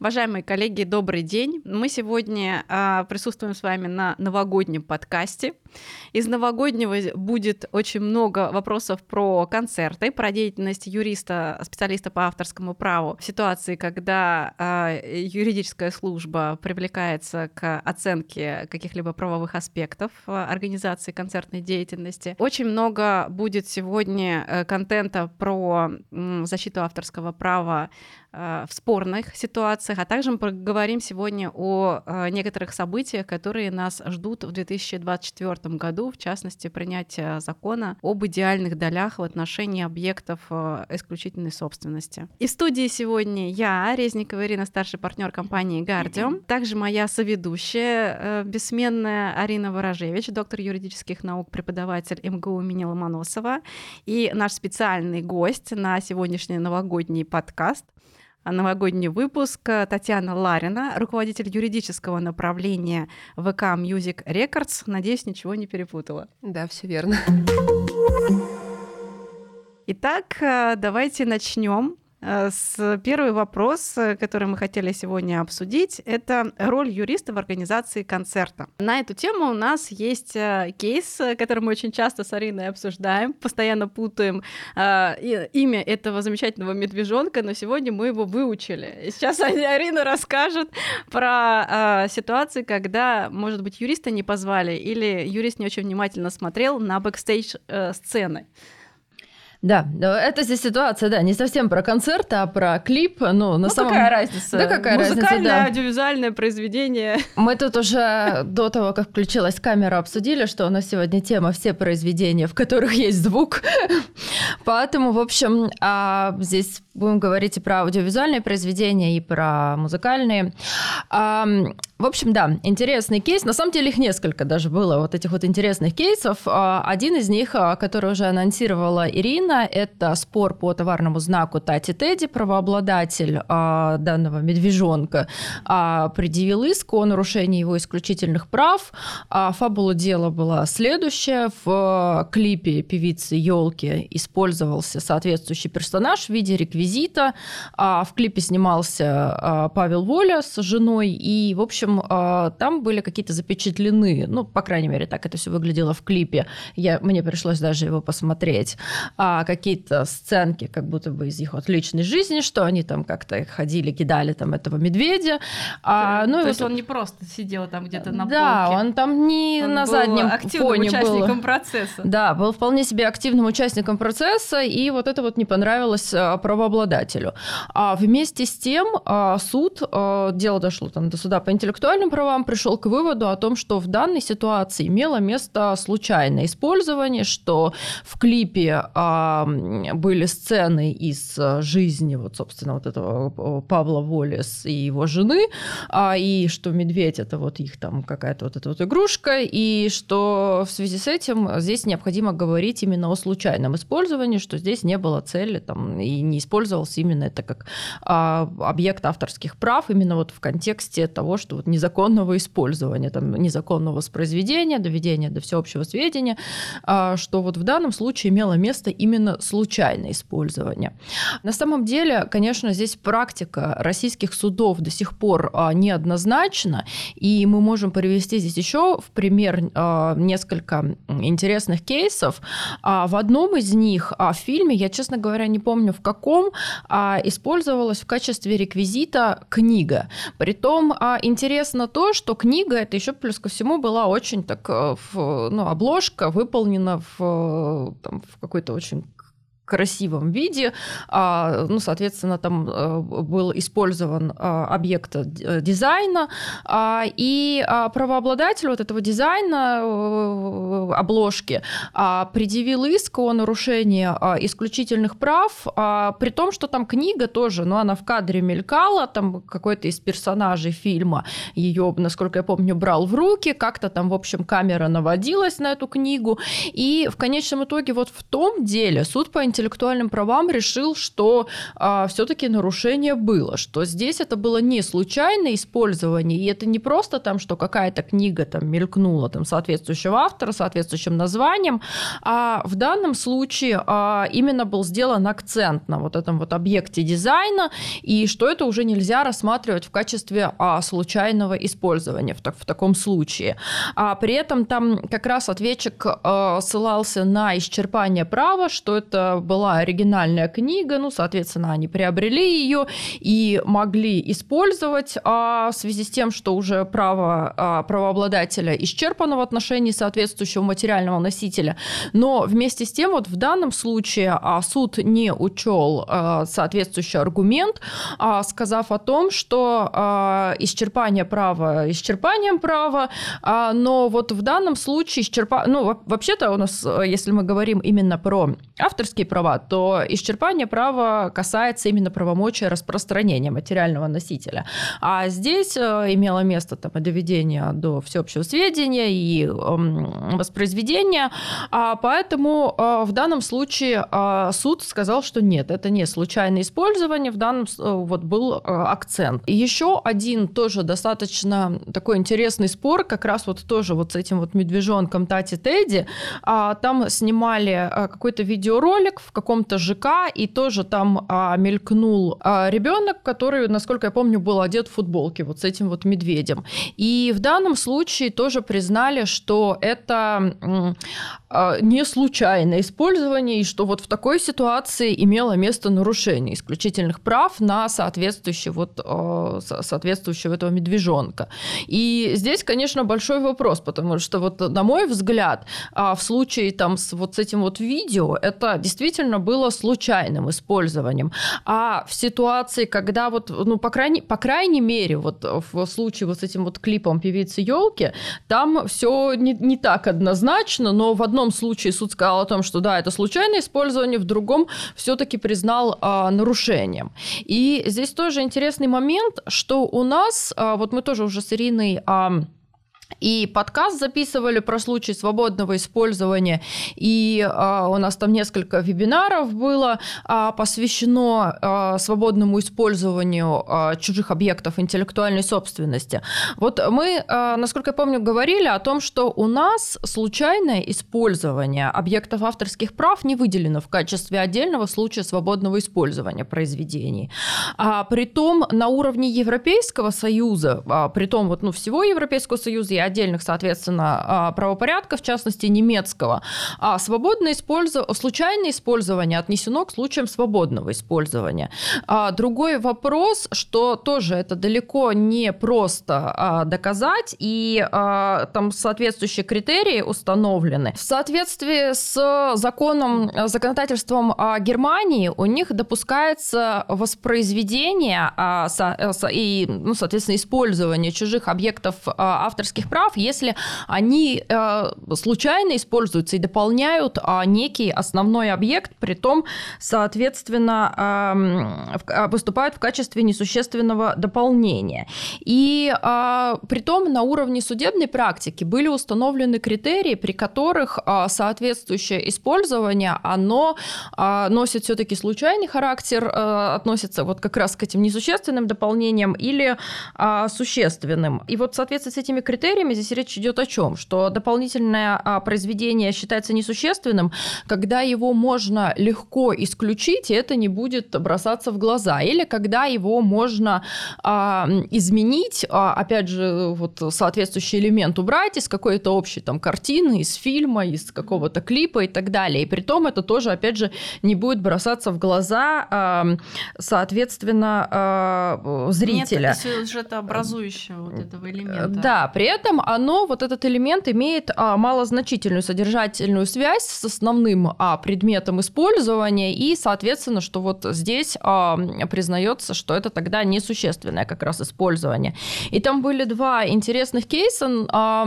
Уважаемые коллеги, добрый день. Мы сегодня а, присутствуем с вами на новогоднем подкасте. Из новогоднего будет очень много вопросов про концерты, про деятельность юриста, специалиста по авторскому праву в ситуации, когда а, юридическая служба привлекается к оценке каких-либо правовых аспектов а, организации концертной деятельности. Очень много будет сегодня э, контента про защиту авторского права Э, в спорных ситуациях, а также мы поговорим сегодня о э, некоторых событиях, которые нас ждут в 2024 году, в частности, принятие закона об идеальных долях в отношении объектов э, исключительной собственности. И в студии сегодня я, Резникова Ирина, старший партнер компании Guardium, также моя соведущая, бессменная Арина Ворожевич, доктор юридических наук, преподаватель МГУ имени Ломоносова, и наш специальный гость на сегодняшний новогодний подкаст — новогодний выпуск. Татьяна Ларина, руководитель юридического направления ВК Music Records. Надеюсь, ничего не перепутала. Да, все верно. Итак, э, давайте начнем. Э, с первый вопрос, э, который мы хотели сегодня обсудить, это роль юриста в организации концерта. На эту тему у нас есть э, кейс, который мы очень часто с Ариной обсуждаем, постоянно путаем имя этого замечательного медвежонка, но сегодня мы его выучили. И сейчас Арина расскажет про ситуации, когда, может быть, юриста не позвали или юрист не очень внимательно смотрел на бэкстейдж сцены. Да, это здесь ситуация, да, не совсем про концерт, а про клип. Ну, на ну самом... какая разница? Да, какая Музыкальное, разница, да. аудиовизуальное произведение. Мы тут уже до того, как включилась камера, обсудили, что у нас сегодня тема «Все произведения, в которых есть звук». Поэтому, в общем, а здесь будем говорить и про аудиовизуальные произведения, и про музыкальные. В общем, да, интересный кейс. На самом деле их несколько даже было, вот этих вот интересных кейсов. А, один из них, а, который уже анонсировала Ирина, это спор по товарному знаку Тати Тедди, правообладатель а, данного медвежонка, предъявил иск о нарушении его исключительных прав. Фабула дела была следующая. В клипе певицы Елки использовался соответствующий персонаж в виде реквизита. В клипе снимался Павел Воля с женой, и, в общем, общем, а, там были какие-то запечатлены, ну, по крайней мере, так это все выглядело в клипе. Я, мне пришлось даже его посмотреть. А какие-то сценки, как будто бы из их вот личной жизни, что они там как-то ходили, кидали там этого медведя. А, ну, То есть вот... он не просто сидел там где-то на да, полке. Он там не он на заднем активным фоне участником был. процесса. Да, был вполне себе активным участником процесса, и вот это вот не понравилось а, правообладателю. А вместе с тем а, суд, дело дошло там до суда по интеллектуальному интеллектуальным правам пришел к выводу о том, что в данной ситуации имело место случайное использование, что в клипе а, были сцены из а, жизни, вот, собственно, вот этого а, Павла Волес и его жены, а, и что медведь это вот их там какая-то вот эта вот игрушка, и что в связи с этим здесь необходимо говорить именно о случайном использовании, что здесь не было цели там, и не использовался именно это как а, объект авторских прав, именно вот в контексте того, что вот незаконного использования, там, незаконного воспроизведения, доведения до всеобщего сведения, а, что вот в данном случае имело место именно случайное использование. На самом деле, конечно, здесь практика российских судов до сих пор а, неоднозначна, и мы можем привести здесь еще в пример а, несколько интересных кейсов. В одном из них в фильме, я, честно говоря, не помню в каком, использовалась в качестве реквизита книга. Притом интересно интересно то, что книга это еще плюс ко всему была очень так, э, ну, обложка выполнена в, э, там, в какой-то очень красивом виде. А, ну, соответственно, там э, был использован а, объект э, дизайна, а, и правообладатель вот этого дизайна э, обложки предъявил иск о нарушении исключительных прав, при том, что там книга тоже, ну, она в кадре мелькала, там какой-то из персонажей фильма ее, насколько я помню, брал в руки, как-то там, в общем, камера наводилась на эту книгу, и в конечном итоге вот в том деле суд по интеллектуальным правам решил, что а, все-таки нарушение было, что здесь это было не случайное использование, и это не просто там, что какая-то книга там мелькнула там соответствующего автора, соответствующим названием, а в данном случае а, именно был сделан акцент на вот этом вот объекте дизайна, и что это уже нельзя рассматривать в качестве а, случайного использования в, так, в таком случае. А при этом там как раз ответчик а, ссылался на исчерпание права, что это была оригинальная книга, ну, соответственно, они приобрели ее и могли использовать а, в связи с тем, что уже право а, правообладателя исчерпано в отношении соответствующего материального носителя. Но вместе с тем, вот в данном случае а, суд не учел а, соответствующий аргумент, а, сказав о том, что а, исчерпание права исчерпанием права, а, но вот в данном случае исчерпа... ну, вообще-то у нас, если мы говорим именно про авторские права, то исчерпание права касается именно правомочия распространения материального носителя. А здесь э, имело место там, доведение до всеобщего сведения и воспроизведения, а поэтому э, в данном случае э, суд сказал, что нет, это не случайное использование, в данном вот был акцент. Еще один тоже достаточно такой интересный спор, как раз вот тоже вот с этим вот медвежонком Тати Тедди, а, там снимали какой-то видеоролик в каком-то ЖК, и тоже там а, мелькнул а, ребенок, который, насколько я помню, был одет в футболке вот с этим вот медведем. И в данном случае тоже признали, что это а, не случайное использование, и что вот в такой ситуации имело место нарушение исключительных прав на соответствующий вот, а, соответствующего этого медвежонка. И здесь, конечно, большой вопрос, потому что вот, на мой взгляд, а, в случае там с вот с этим вот видео, это действительно было случайным использованием. А в ситуации, когда вот, ну, по крайней, по крайней мере, вот в случае вот с этим вот клипом певицы елки, там все не, не так однозначно, но в одном случае суд сказал о том, что да, это случайное использование, в другом все-таки признал а, нарушением. И здесь тоже интересный момент, что у нас, а, вот мы тоже уже с Ириной а, и подкаст записывали про случай свободного использования. И а, у нас там несколько вебинаров было а, посвящено а, свободному использованию а, чужих объектов интеллектуальной собственности. Вот мы, а, насколько я помню, говорили о том, что у нас случайное использование объектов авторских прав не выделено в качестве отдельного случая свободного использования произведений. А, притом на уровне Европейского Союза, а, притом вот, ну, всего Европейского Союза отдельных, соответственно, а, правопорядков, в частности немецкого, а свободное использование, случайное использование отнесено к случаям свободного использования. А другой вопрос, что тоже это далеко не просто а, доказать, и там соответствующие критерии установлены. В соответствии с законом, законодательством Германии у них допускается воспроизведение и, ну, соответственно, использование чужих объектов авторских прав, если они э, случайно используются и дополняют э, некий основной объект, при том, соответственно, э, выступают в качестве несущественного дополнения. И э, при том на уровне судебной практики были установлены критерии, при которых э, соответствующее использование, оно э, носит все-таки случайный характер, э, относится вот как раз к этим несущественным дополнениям или э, существенным. И вот в соответствии с этими критериями критериями здесь речь идет о чем? Что дополнительное а, произведение считается несущественным, когда его можно легко исключить, и это не будет бросаться в глаза. Или когда его можно а, изменить, а, опять же, вот соответствующий элемент убрать из какой-то общей там картины, из фильма, из какого-то клипа и так далее. И при том это тоже, опять же, не будет бросаться в глаза, а, соответственно, а, зрителя. Нет сюжетообразующего вот этого элемента. Да, при этом этом оно, вот этот элемент, имеет а, малозначительную содержательную связь с основным а, предметом использования, и, соответственно, что вот здесь а, признается, что это тогда несущественное как раз использование. И там были два интересных кейса, а,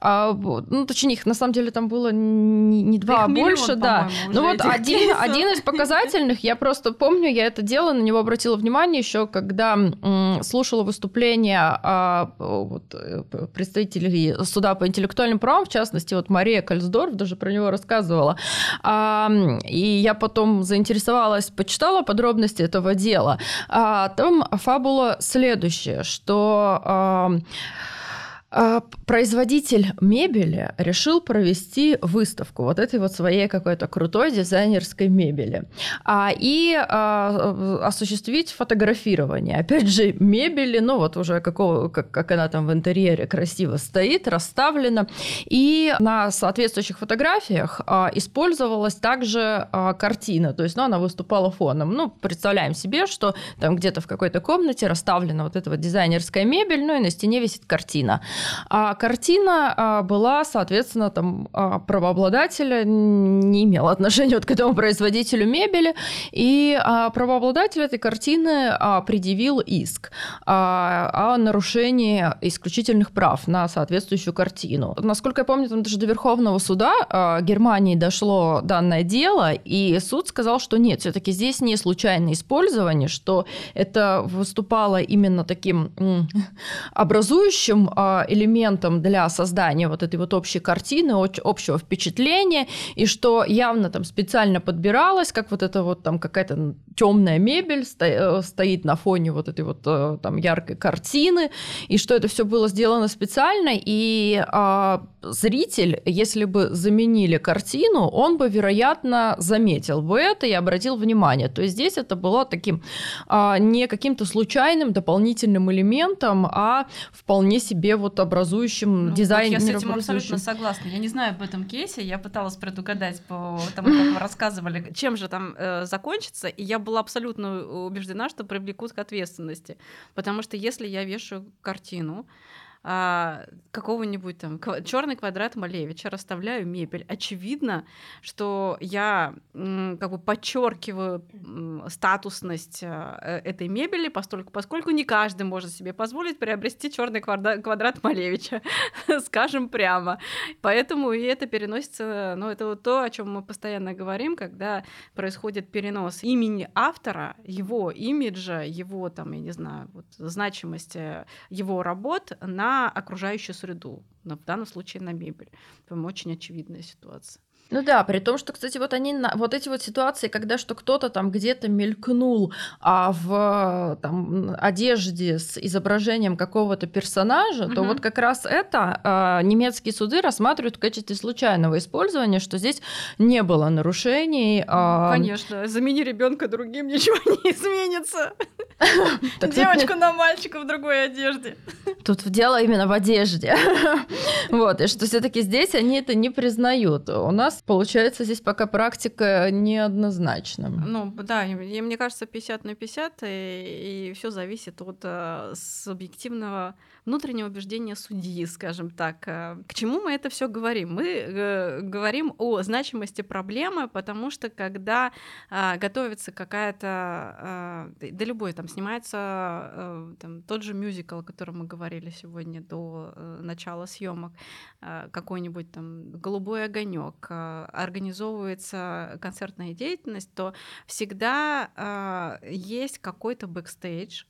а, ну, точнее, их на самом деле там было не, не два, а больше, да. Ну вот один, один из показательных, я просто помню, я это делала, на него обратила внимание еще, когда м, слушала выступление а, вот, э, представителя представителей суда по интеллектуальным правам, в частности, вот Мария Кальсдорф даже про него рассказывала. И я потом заинтересовалась, почитала подробности этого дела. А там фабула следующая, что производитель мебели решил провести выставку вот этой вот своей какой-то крутой дизайнерской мебели а, и а, осуществить фотографирование. Опять же, мебели, ну вот уже какого, как, как она там в интерьере красиво стоит, расставлена. И на соответствующих фотографиях а, использовалась также а, картина, то есть ну, она выступала фоном. Ну, представляем себе, что там где-то в какой-то комнате расставлена вот эта вот дизайнерская мебель, ну и на стене висит картина. А картина а, была, соответственно, там а, правообладателя не имела отношения вот к этому производителю мебели, и а, правообладатель этой картины предъявил иск о нарушении исключительных прав на соответствующую картину. Насколько я помню, там даже до Верховного суда Германии дошло данное дело, и суд сказал, что нет, все-таки здесь не случайное использование, что это выступало именно таким образующим элементом для создания вот этой вот общей картины, общего впечатления, и что явно там специально подбиралось, как вот это вот там какая-то темная мебель э, стоит на фоне вот этой вот э, там яркой картины, и что это все было сделано специально, и а, зритель, если бы заменили картину, он бы, вероятно, заметил бы это и обратил внимание. То есть здесь это было таким а, не каким-то случайным дополнительным элементом, а вполне себе вот образующим ну, дизайн. Вот я с этим абсолютно согласна. Я не знаю об этом кейсе, я пыталась предугадать по тому, как вы рассказывали, чем же там э, закончится, и я была абсолютно убеждена, что привлекут к ответственности. Потому что если я вешаю картину, а, какого-нибудь там черный квадрат Малевича, расставляю мебель. Очевидно, что я как бы подчеркиваю статусность а, э, этой мебели, поскольку, поскольку не каждый может себе позволить приобрести черный квадрат, квадрат Малевича, скажем прямо. Поэтому и это переносится, ну, это вот то, о чем мы постоянно говорим, когда происходит перенос имени автора, его имиджа, его там, я не знаю, вот, значимости его работ на окружающую среду, в данном случае на мебель. По-моему, очень очевидная ситуация. Ну да, при том, что, кстати, вот они, вот эти вот ситуации, когда что кто-то там где-то мелькнул а в там, одежде с изображением какого-то персонажа, угу. то вот как раз это а, немецкие суды рассматривают в качестве случайного использования, что здесь не было нарушений. А... Конечно, замени ребенка другим, ничего не изменится. Девочку на мальчика в другой одежде. Тут дело именно в одежде. Вот, и что все-таки здесь они это не признают. У нас получается здесь пока практика неоднозначна. Ну да, и, мне кажется 50 на 50, и, и все зависит от э, субъективного внутреннего убеждения судьи, скажем так. Э, к чему мы это все говорим? Мы э, говорим о значимости проблемы, потому что когда э, готовится какая-то, э, да любой там снимается там, тот же мюзикл, о котором мы говорили сегодня до начала съемок, какой-нибудь там голубой огонек, организовывается концертная деятельность, то всегда есть какой-то бэкстейдж,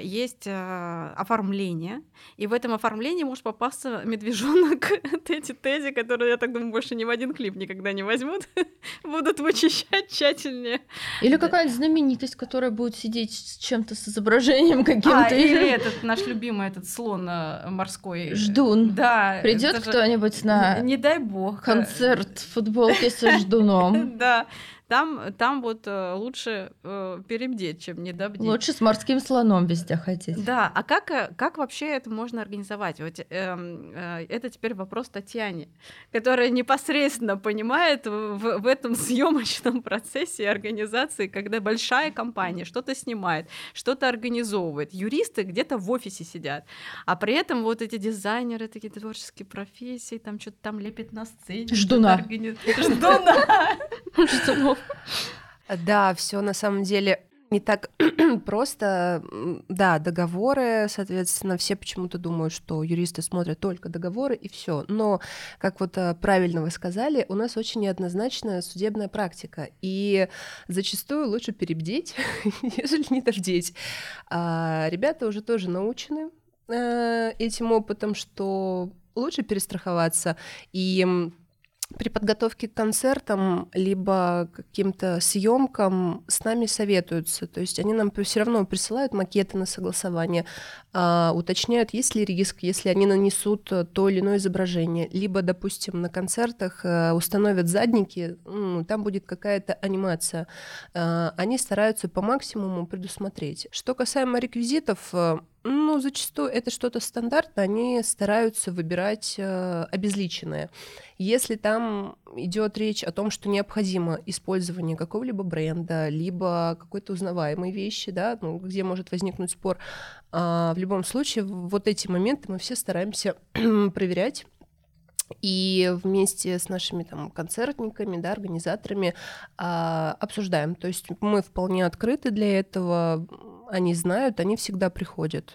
есть э, оформление, и в этом оформлении может попасться медвежонок Тети Тедди, который, я так думаю, больше ни в один клип никогда не возьмут, будут вычищать тщательнее. Или какая-нибудь знаменитость, которая будет сидеть с чем-то с изображением каким-то. А, или этот наш любимый этот слон э, морской. Ждун. Да. Придет кто-нибудь на... Не дай бог. Концерт футболки со ждуном. Да. Там, там вот э, лучше э, перебдеть, чем недобдеть. Лучше с морским слоном везде ходить. Да, а как, э, как вообще это можно организовать? Вот, э, э, это теперь вопрос Татьяне, которая непосредственно понимает в, в этом съемочном процессе организации, когда большая компания что-то снимает, что-то организовывает. Юристы где-то в офисе сидят, а при этом вот эти дизайнеры, такие творческие профессии, там что-то там лепят на сцене. Ждуна. Организ... Ждуна. Ждунов. Да, все на самом деле не так просто. Да, договоры, соответственно, все почему-то думают, что юристы смотрят только договоры и все. Но, как вот э, правильно вы сказали, у нас очень неоднозначная судебная практика. И зачастую лучше перебдеть, нежели не дождеть. А ребята уже тоже научены э, этим опытом, что лучше перестраховаться и при подготовке к концертам либо каким-то съемкам с нами советуются. То есть они нам все равно присылают макеты на согласование, а, уточняют, есть ли риск, если они нанесут то или иное изображение. Либо, допустим, на концертах а, установят задники, ну, там будет какая-то анимация. А, они стараются по максимуму предусмотреть. Что касаемо реквизитов, ну, зачастую это что-то стандартное, они стараются выбирать э, обезличенное. Если там идет речь о том, что необходимо использование какого-либо бренда, либо какой-то узнаваемой вещи, да, ну, где может возникнуть спор, э, в любом случае вот эти моменты мы все стараемся проверять и вместе с нашими там концертниками, да, организаторами а, обсуждаем. То есть мы вполне открыты для этого, они знают, они всегда приходят.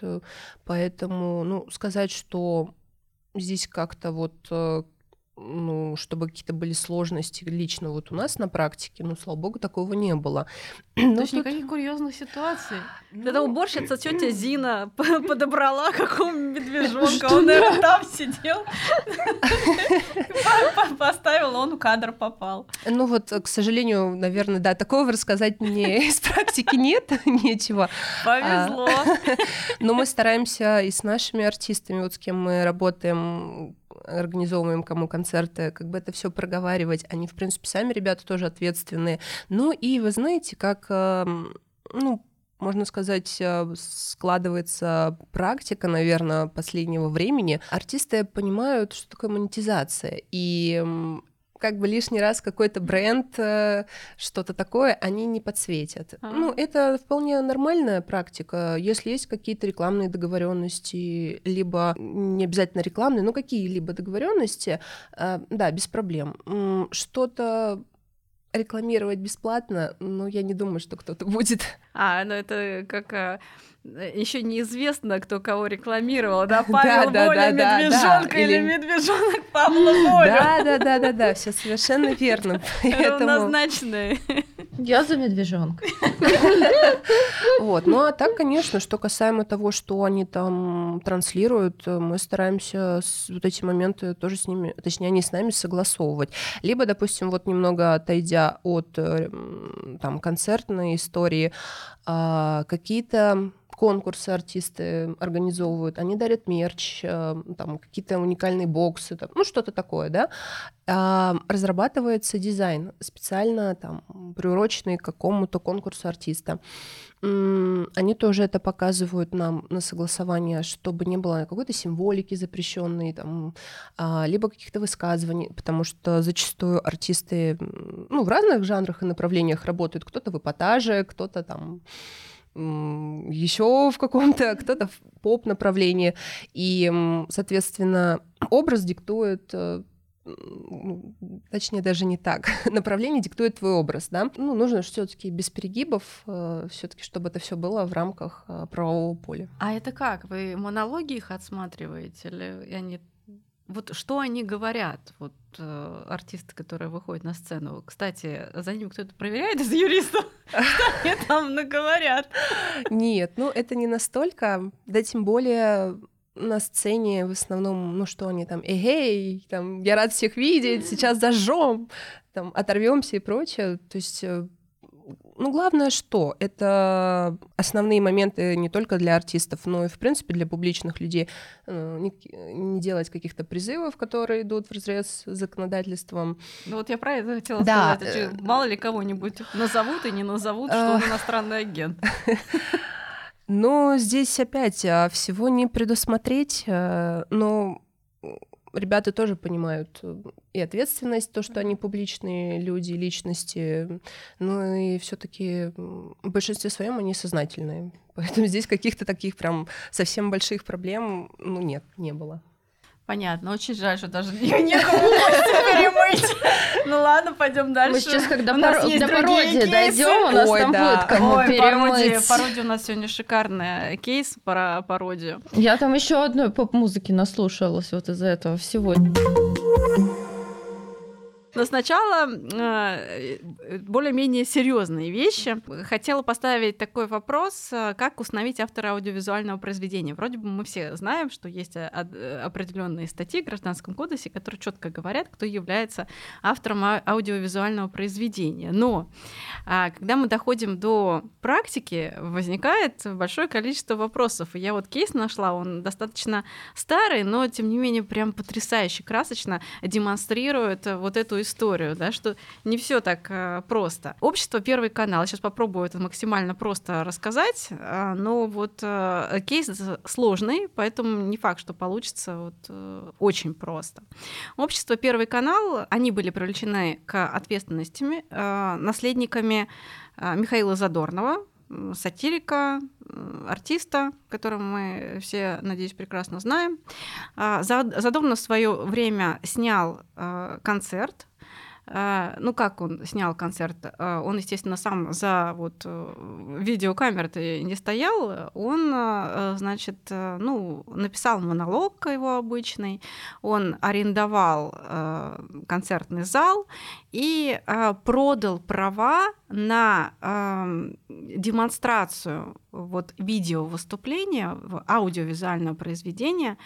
Поэтому, ну, сказать, что здесь как-то вот э, ну, чтобы какие-то были сложности лично вот у нас на практике, ну, слава богу, такого не было. То ну, есть тут... никаких курьезных ситуаций? Ну... Когда уборщица тетя Зина подобрала какого медвежонка, он, наверное, там сидел, поставил, он в кадр попал. Ну вот, к сожалению, наверное, да, такого рассказать мне из практики нет, нечего. Повезло. Но мы стараемся и с нашими артистами, вот с кем мы работаем, организовываем кому концерты, как бы это все проговаривать. Они, в принципе, сами ребята тоже ответственные. Ну и вы знаете, как, эм, ну, можно сказать, э, складывается практика, наверное, последнего времени. Артисты понимают, что такое монетизация, и как бы лишний раз какой-то бренд, э, что-то такое, они не подсветят. А-а-а. Ну, это вполне нормальная практика. Если есть какие-то рекламные договоренности, либо не обязательно рекламные, но какие-либо договоренности, э, да, без проблем. Что-то рекламировать бесплатно, но я не думаю, что кто-то будет. А, ну это как а, еще неизвестно, кто кого рекламировал, да, Павел да, Воля, да, медвежонка да, или... или медвежонок Павла Воля. Да, да, да, да, да, все совершенно верно. Равнозначные. Я за медвежонка. Вот, ну а так, конечно, что касаемо того, что они там транслируют, мы стараемся вот эти моменты тоже с ними, точнее, они с нами согласовывать. Либо, допустим, вот немного отойдя от э, там концертной истории, а, какие-то конкурсы артисты организовывают, они дарят мерч, э, там какие-то уникальные боксы, там, ну что-то такое, да. А, разрабатывается дизайн специально там приуроченный к какому-то конкурсу артиста. Они тоже это показывают нам на согласование, чтобы не было какой-то символики запрещенной, там, а, либо каких-то высказываний, потому что зачастую артисты ну, в разных жанрах и направлениях работают. Кто-то в эпатаже, кто-то там еще в каком-то, кто-то в поп-направлении. И, соответственно, образ диктует э, ну, точнее даже не так, направление диктует твой образ, да. Ну, нужно все-таки без перегибов, э, все-таки, чтобы это все было в рамках э, правового поля. А это как? Вы монологи их отсматриваете или они вот что они говорят, вот э, артисты, которые выходят на сцену. Кстати, за ним кто-то проверяет из юристов, что они там наговорят. Нет, ну это не настолько, да тем более на сцене в основном, ну что они там, эй, там, я рад всех видеть, сейчас зажжем, там, оторвемся и прочее. То есть э, ну, главное, что это основные моменты не только для артистов, но и, в принципе, для публичных людей. Э, не, не делать каких-то призывов, которые идут в разрез с законодательством. Ну, вот я про это хотела да. сказать. А мало ли кого-нибудь назовут и не назовут, что он иностранный агент. Но здесь опять а, всего не предусмотреть, э, но ребята тоже понимают э, и ответственность, то, что они публичные люди, личности, ну и все таки в большинстве своем они сознательные. Поэтому здесь каких-то таких прям совсем больших проблем, ну нет, не было. Понятно, очень жаль, что даже некому перемыть. Ну ладно, пойдем дальше. Мы сейчас, когда до пародии дойдем, у нас там будет кому перемыть. Пародия, у нас сегодня шикарная кейс про пародию. Я там еще одной поп-музыки наслушалась вот из-за этого всего. Но сначала э, более-менее серьезные вещи. Хотела поставить такой вопрос, э, как установить автора аудиовизуального произведения. Вроде бы мы все знаем, что есть определенные статьи в Гражданском кодексе, которые четко говорят, кто является автором аудиовизуального произведения. Но а, когда мы доходим до практики, возникает большое количество вопросов. И я вот кейс нашла, он достаточно старый, но тем не менее прям потрясающе красочно демонстрирует вот эту историю, да, что не все так э, просто. Общество Первый канал. Сейчас попробую это максимально просто рассказать, э, но вот э, кейс сложный, поэтому не факт, что получится вот очень просто. Общество Первый канал, они были привлечены к ответственности наследниками Михаила Задорнова, сатирика, артиста, которого мы все, надеюсь, прекрасно знаем. Задорнов в свое время снял концерт а, ну как он снял концерт? А, он, естественно, сам за вот э, видеокамер не стоял. Он, э, значит, э, ну, написал монолог его обычный. Он арендовал концертный зал и продал права на демонстрацию вот видео выступления, аудиовизуального произведения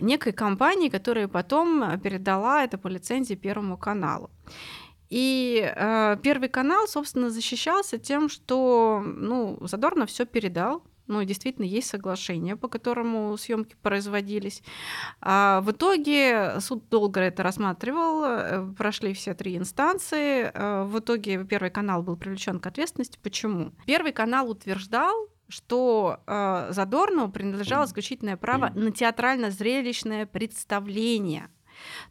некой компании, которая потом передала это по лицензии Первому каналу. И э, Первый канал, собственно, защищался тем, что ну, Задорно все передал, ну, действительно, есть соглашение, по которому съемки производились. А в итоге суд долго это рассматривал, э, прошли все три инстанции. Э, в итоге Первый канал был привлечен к ответственности. Почему? Первый канал утверждал, что э, Задорнову принадлежало исключительное право на театрально-зрелищное представление –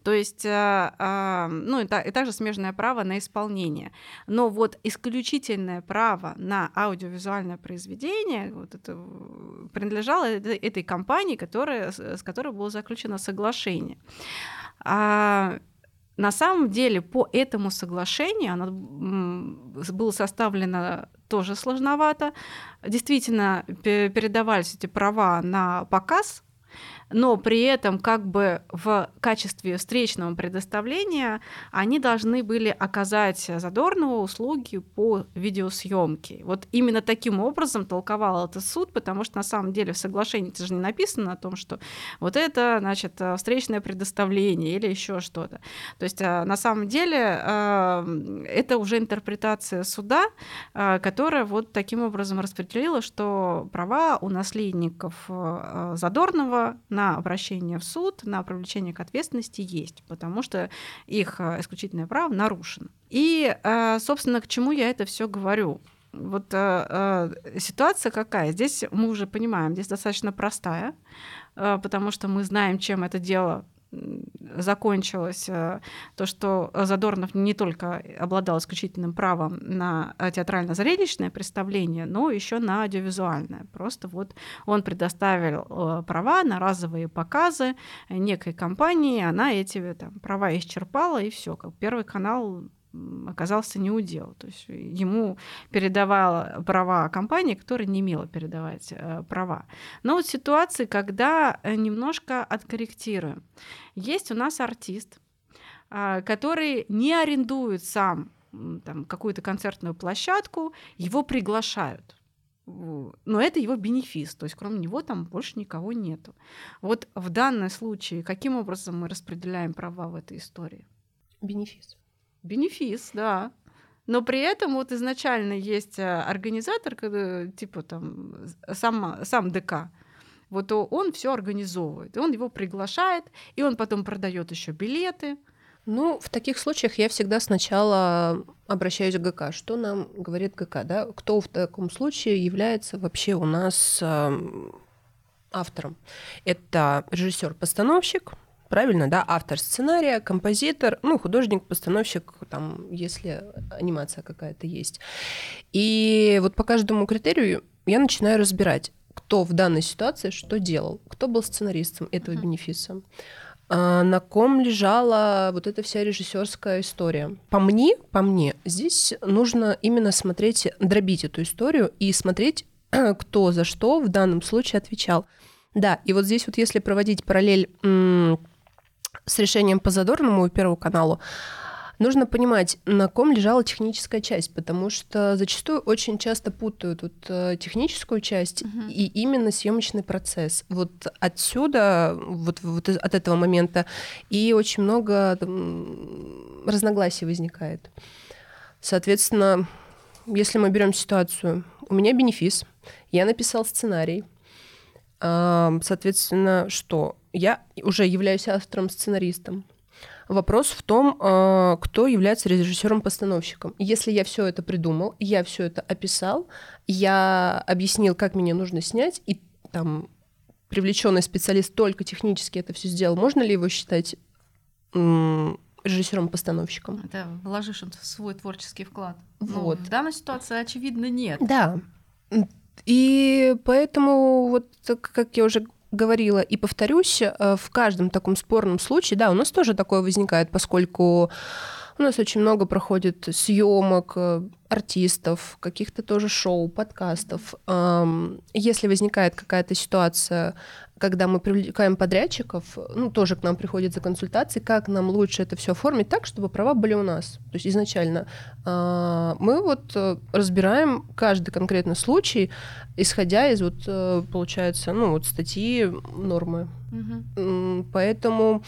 то есть, э, а, ну и, также смежное право на исполнение. Но вот исключительное право на аудиовизуальное произведение вот это принадлежало этой компании, которая, с которой было заключено соглашение. А на самом деле по этому соглашению оно было составлено тоже сложновато. Действительно, передавались эти права на показ но при этом как бы в качестве встречного предоставления они должны были оказать Задорнову услуги по видеосъемке. Вот именно таким образом толковал этот суд, потому что на самом деле в соглашении это же не написано о том, что вот это, значит, встречное предоставление или еще что-то. То есть э, на самом деле э, это уже интерпретация суда, э, которая вот таким образом распределила, что права у наследников Задорнова на обращение в суд, на привлечение к ответственности есть, потому что их э, исключительное право нарушено. И, э, собственно, к чему я это все говорю? Вот э, ситуация какая? Здесь мы уже понимаем, здесь достаточно простая, потому что мы знаем, чем это дело закончилось э, то, что Задорнов не только обладал исключительным правом на театрально-зрелищное представление, но еще на аудиовизуальное. Просто вот он предоставил э, права на разовые показы некой компании, она эти там, права исчерпала, и все. Как Первый канал оказался не удел. То есть ему передавала права компания, которая не имела передавать э, права. Но вот ситуации, когда э, немножко откорректируем. Есть у нас артист, э, который не арендует сам там, какую-то концертную площадку, его приглашают. Но это его бенефис, то есть кроме него там больше никого нету. Вот в данном случае каким образом мы распределяем права в этой истории? Бенефис. Бенефис, да. Но при этом вот изначально есть э, организатор, типа там сам, сам ДК. Вот он все организовывает, он его приглашает, и он потом продает еще билеты. Ну, в таких случаях я всегда сначала обращаюсь к ГК. Что нам говорит ГК, да? Кто в таком случае является вообще у нас э, автором? Это режиссер-постановщик, правильно, да, автор сценария, композитор, ну, художник, постановщик, там, если анимация какая-то есть. И вот по каждому критерию я начинаю разбирать, кто в данной ситуации что делал, кто был сценаристом этого uh-huh. бенефиса, а на ком лежала вот эта вся режиссерская история. По мне, по мне, здесь нужно именно смотреть, дробить эту историю и смотреть, кто за что в данном случае отвечал. Да, и вот здесь вот если проводить параллель с решением по Задорному и Первому каналу, Нужно понимать, на ком лежала техническая часть, потому что зачастую очень часто путают вот э, техническую часть Мгм. и именно съемочный процесс. Вот отсюда, вот, вот от этого момента, и очень много там, разногласий возникает. Соответственно, если мы берем ситуацию, у меня бенефис, я написал сценарий, соответственно, что я уже являюсь автором-сценаристом. Вопрос в том, а, кто является режиссером-постановщиком. Если я все это придумал, я все это описал, я объяснил, как мне нужно снять, и там привлеченный специалист только технически это все сделал, можно ли его считать режиссером-постановщиком? Это вложишь он в свой творческий вклад. Вот. Ну, в данной ситуации, очевидно, нет. Да. И поэтому, вот как я уже говорила и повторюсь, э, в каждом таком спорном случае, да, у нас тоже такое возникает, поскольку у нас очень много проходит съемок, э, артистов, каких-то тоже шоу, подкастов. Если возникает какая-то ситуация, когда мы привлекаем подрядчиков, ну, тоже к нам приходят за консультацией, как нам лучше это все оформить так, чтобы права были у нас. То есть изначально а, мы вот э, разбираем каждый конкретный случай, исходя из вот, э, получается, ну, вот статьи нормы. М, Поэтому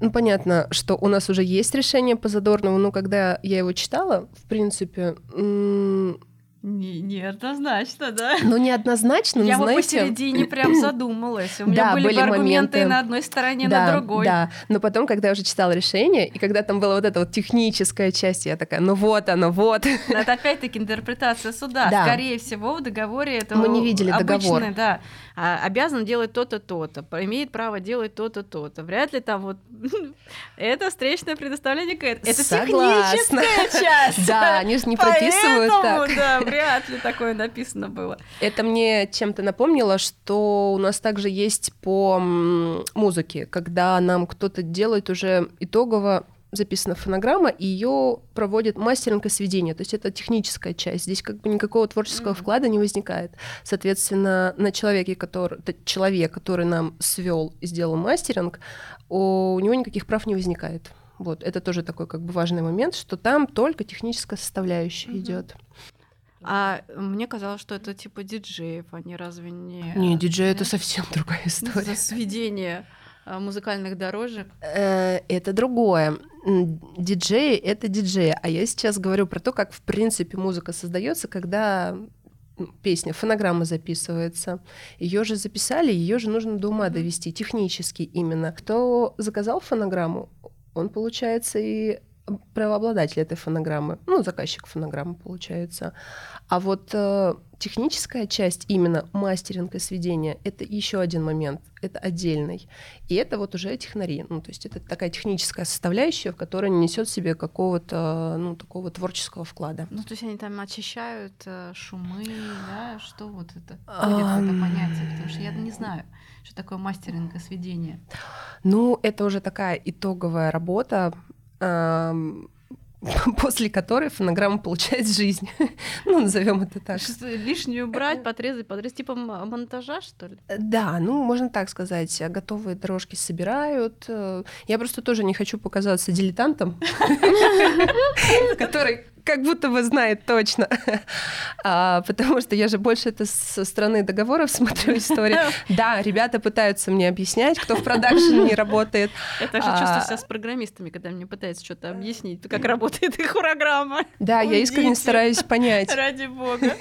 ну, понятно, что у нас уже есть решение по Задорнову, но когда я его читала, в принципе, м, Не, неоднозначно, да? ну, неоднозначно, но, Я бы знаете... посередине прям задумалась. У меня Да, были, были бы аргументы моменты. на одной стороне, да, на другой. Да, но потом, когда я уже читала решение, и когда там была вот эта вот техническая часть, я такая, ну вот оно, вот. Но Это опять-таки интерпретация суда. Да. Скорее всего, в договоре это Мы не видели обычный, договор. да, а, обязан делать то-то, то-то, имеет право делать то-то, то-то. Вряд ли там вот это встречное предоставление. Это Согласна. техническая часть. Да, они же не прописывают так. Вряд ли такое написано было. Это мне чем-то напомнило, что у нас также есть по музыке, когда нам кто-то делает уже итогово записана фонограмма, и ее проводит мастеринг и сведение. То есть это техническая часть. Здесь как бы никакого творческого Мгм. вклада не возникает. Соответственно, на человеке, который, человек, который нам свел и сделал мастеринг, у, него никаких прав не возникает. Вот, это тоже такой как бы важный момент, что там только техническая составляющая Мгм. идет. А мне казалось, что это типа диджеев, они разве не... Не, диджей это совсем другая история. За сведение а, музыкальных дорожек. Э, Это другое. Диджеи — это диджеи. А я сейчас говорю про то, как, в принципе, музыка создается, когда песня, фонограмма записывается. Ее же записали, ее же нужно до ума довести, технически именно. Кто заказал фонограмму, он, получается, и правообладатель этой фонограммы, ну, заказчик фонограммы, получается. А вот э, техническая часть, именно мастеринг и сведение, это еще один момент, это отдельный. И это вот уже технари, ну, то есть это такая техническая составляющая, в которой не несет в себе какого-то, ну, такого творческого вклада. Ну, то есть они там очищают э, шумы, да, что вот это входит в это понятие, потому что я не знаю, что такое мастеринг и сведение. Ну, это уже такая итоговая работа, после которой фонограмма получает жизнь. ну, назовем это так. Лишнюю брать, подрезать, подрезать, типа монтажа, что ли? Да, ну, можно так сказать, готовые дорожки собирают. Э, Я просто тоже не хочу показаться дилетантом, который как будто бы знает точно. А, потому что я же больше это со стороны договоров смотрю историю. Да, ребята пытаются мне объяснять, кто в продакшене не работает. Я так же А. чувствую себя с программистами, когда мне пытаются что-то объяснить, как работает их программа. Да, я искренне стараюсь понять. Ради бога.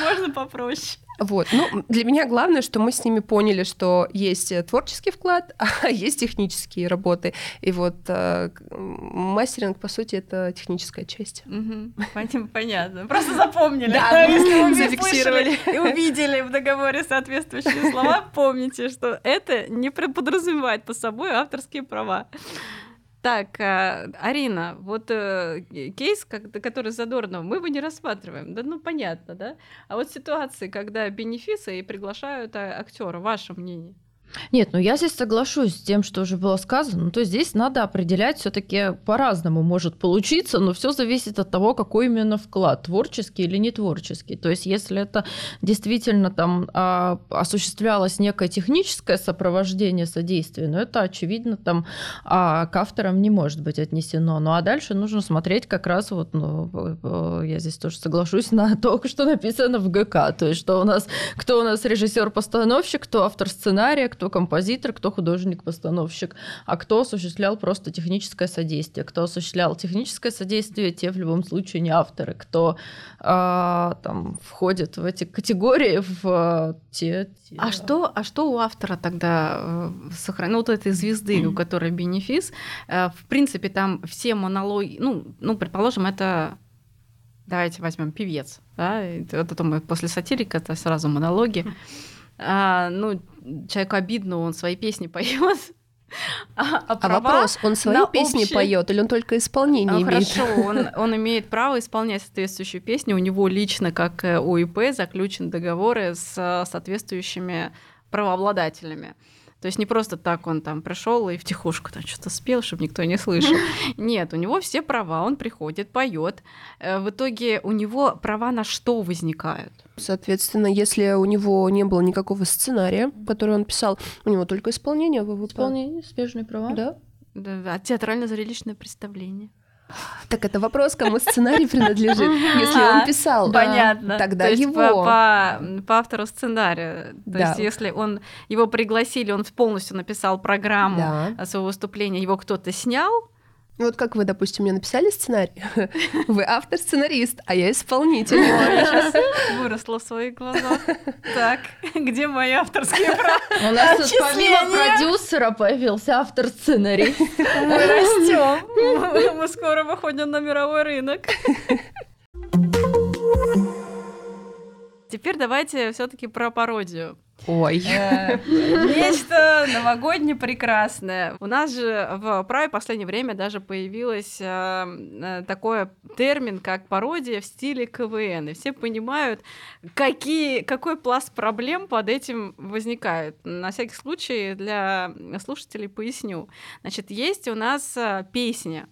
Можно попроще. Вот. Ну, для меня главное, что мы с ними поняли, что есть э, творческий вклад, а есть технические работы. И вот э, мастеринг, по сути, это техническая часть. Пон- Понятно. Просто запомнили. Да, зафиксировали. И увидели в договоре соответствующие слова, помните, что это не подразумевает по собой авторские права. Так, а, Арина, вот э, кейс, который Задорнов, мы его не рассматриваем. Да, ну понятно, да? А вот ситуации, когда бенефисы и приглашают а, актера, ваше мнение? Нет, ну я здесь соглашусь с тем, что уже было сказано. Ну, то есть здесь надо определять все-таки по-разному может получиться, но все зависит от того, какой именно вклад, творческий или не творческий. То есть если это действительно там а, осуществлялось некое техническое сопровождение содействия, ну это очевидно там а, к авторам не может быть отнесено. Ну а дальше нужно смотреть как раз вот, ну, я здесь тоже соглашусь на то, что написано в ГК. То есть что у нас, кто у нас режиссер-постановщик, кто автор сценария, кто композитор, кто художник-постановщик, а кто осуществлял просто техническое содействие. Кто осуществлял техническое содействие, те в любом случае не авторы. Кто а, там входит в эти категории, в а, те, те... А что, а что у автора тогда э, сохранено? Ну, вот этой звезды, у которой бенефис, э, в принципе, там все монологи, ну, ну, предположим, это давайте возьмем певец, да, это мы после сатирика это сразу монологи. А, ну, человеку обидно, он свои песни поет. А, а, а вопрос, он свои песни общее... поет или он только исполнение а, имеет? Хорошо, он, он имеет право исполнять соответствующую песню. У него лично, как у ИП, заключен договоры с соответствующими правообладателями. То есть не просто так он там пришел и в тихушку там что-то спел, чтобы никто не слышал. Нет, у него все права, он приходит, поет. Э, в итоге у него права на что возникают? Соответственно, если у него не было никакого сценария, который он писал, у него только исполнение ВВП. Исполнение, спешные права. Да. Да, да, театрально-зрелищное представление. Так это вопрос, кому сценарий принадлежит. Если он писал, понятно. Тогда его. По, по, автору сценария. То есть, если он его пригласили, он полностью написал программу своего выступления, его кто-то снял, вот как вы, допустим, мне написали сценарий, вы автор-сценарист, а я исполнитель. Я сейчас выросла в своих глазах. Так, где мои авторские права? У нас тут помимо продюсера появился автор-сценарий. Мы растем. Мы скоро выходим на мировой рынок. Теперь давайте все-таки про пародию. Ой. Э, нечто новогоднее прекрасное. У нас же в праве последнее время даже появилось э, э, такой термин, как пародия в стиле КВН. И все понимают, какие, какой пласт проблем под этим возникает. На всякий случай для слушателей поясню. Значит, есть у нас песня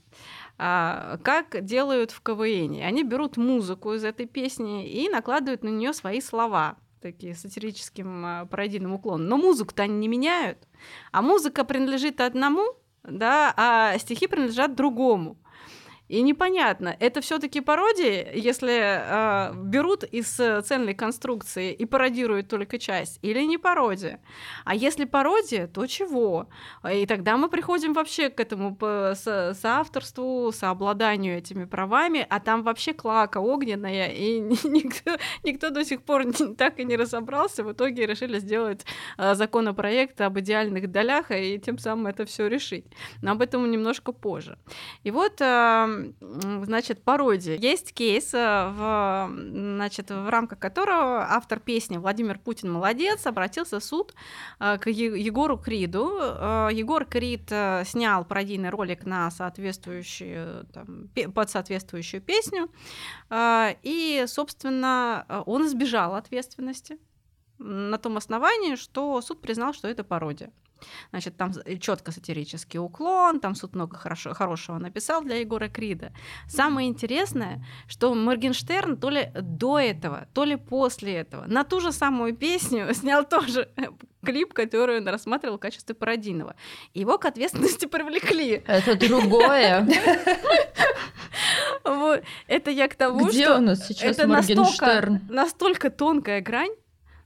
а, как делают в КВН. Они берут музыку из этой песни и накладывают на нее свои слова такие сатирическим а, пародийным уклоном. Но музыку-то они не меняют. А музыка принадлежит одному, да, а стихи принадлежат другому. И непонятно, это все-таки пародии, если э, берут из цельной конструкции и пародируют только часть, или не пародия. А если пародия, то чего? И тогда мы приходим вообще к этому со соавторству, сообладанию этими правами, а там вообще клака огненная, и никто, никто до сих пор так и не разобрался. В итоге решили сделать э, законопроект об идеальных долях и тем самым это все решить. Но об этом немножко позже. И вот э, значит, пародия. Есть кейс, э, в, значит, в рамках которого автор песни Владимир Путин молодец обратился в суд э, к Егору Криду. Э, Егор Крид снял пародийный ролик на соответствующую, там, под соответствующую песню, и, собственно, он избежал ответственности на том основании, что суд признал, что это пародия. Значит, там четко сатирический уклон, там суд много хорошо, хорошего написал для Егора Крида. Самое интересное, что Моргенштерн то ли до этого, то ли после этого на ту же самую песню снял тоже клип, который он рассматривал в качестве пародийного. Его к ответственности привлекли. Это другое. Это я к тому, Где что у нас сейчас настолько, настолько тонкая грань,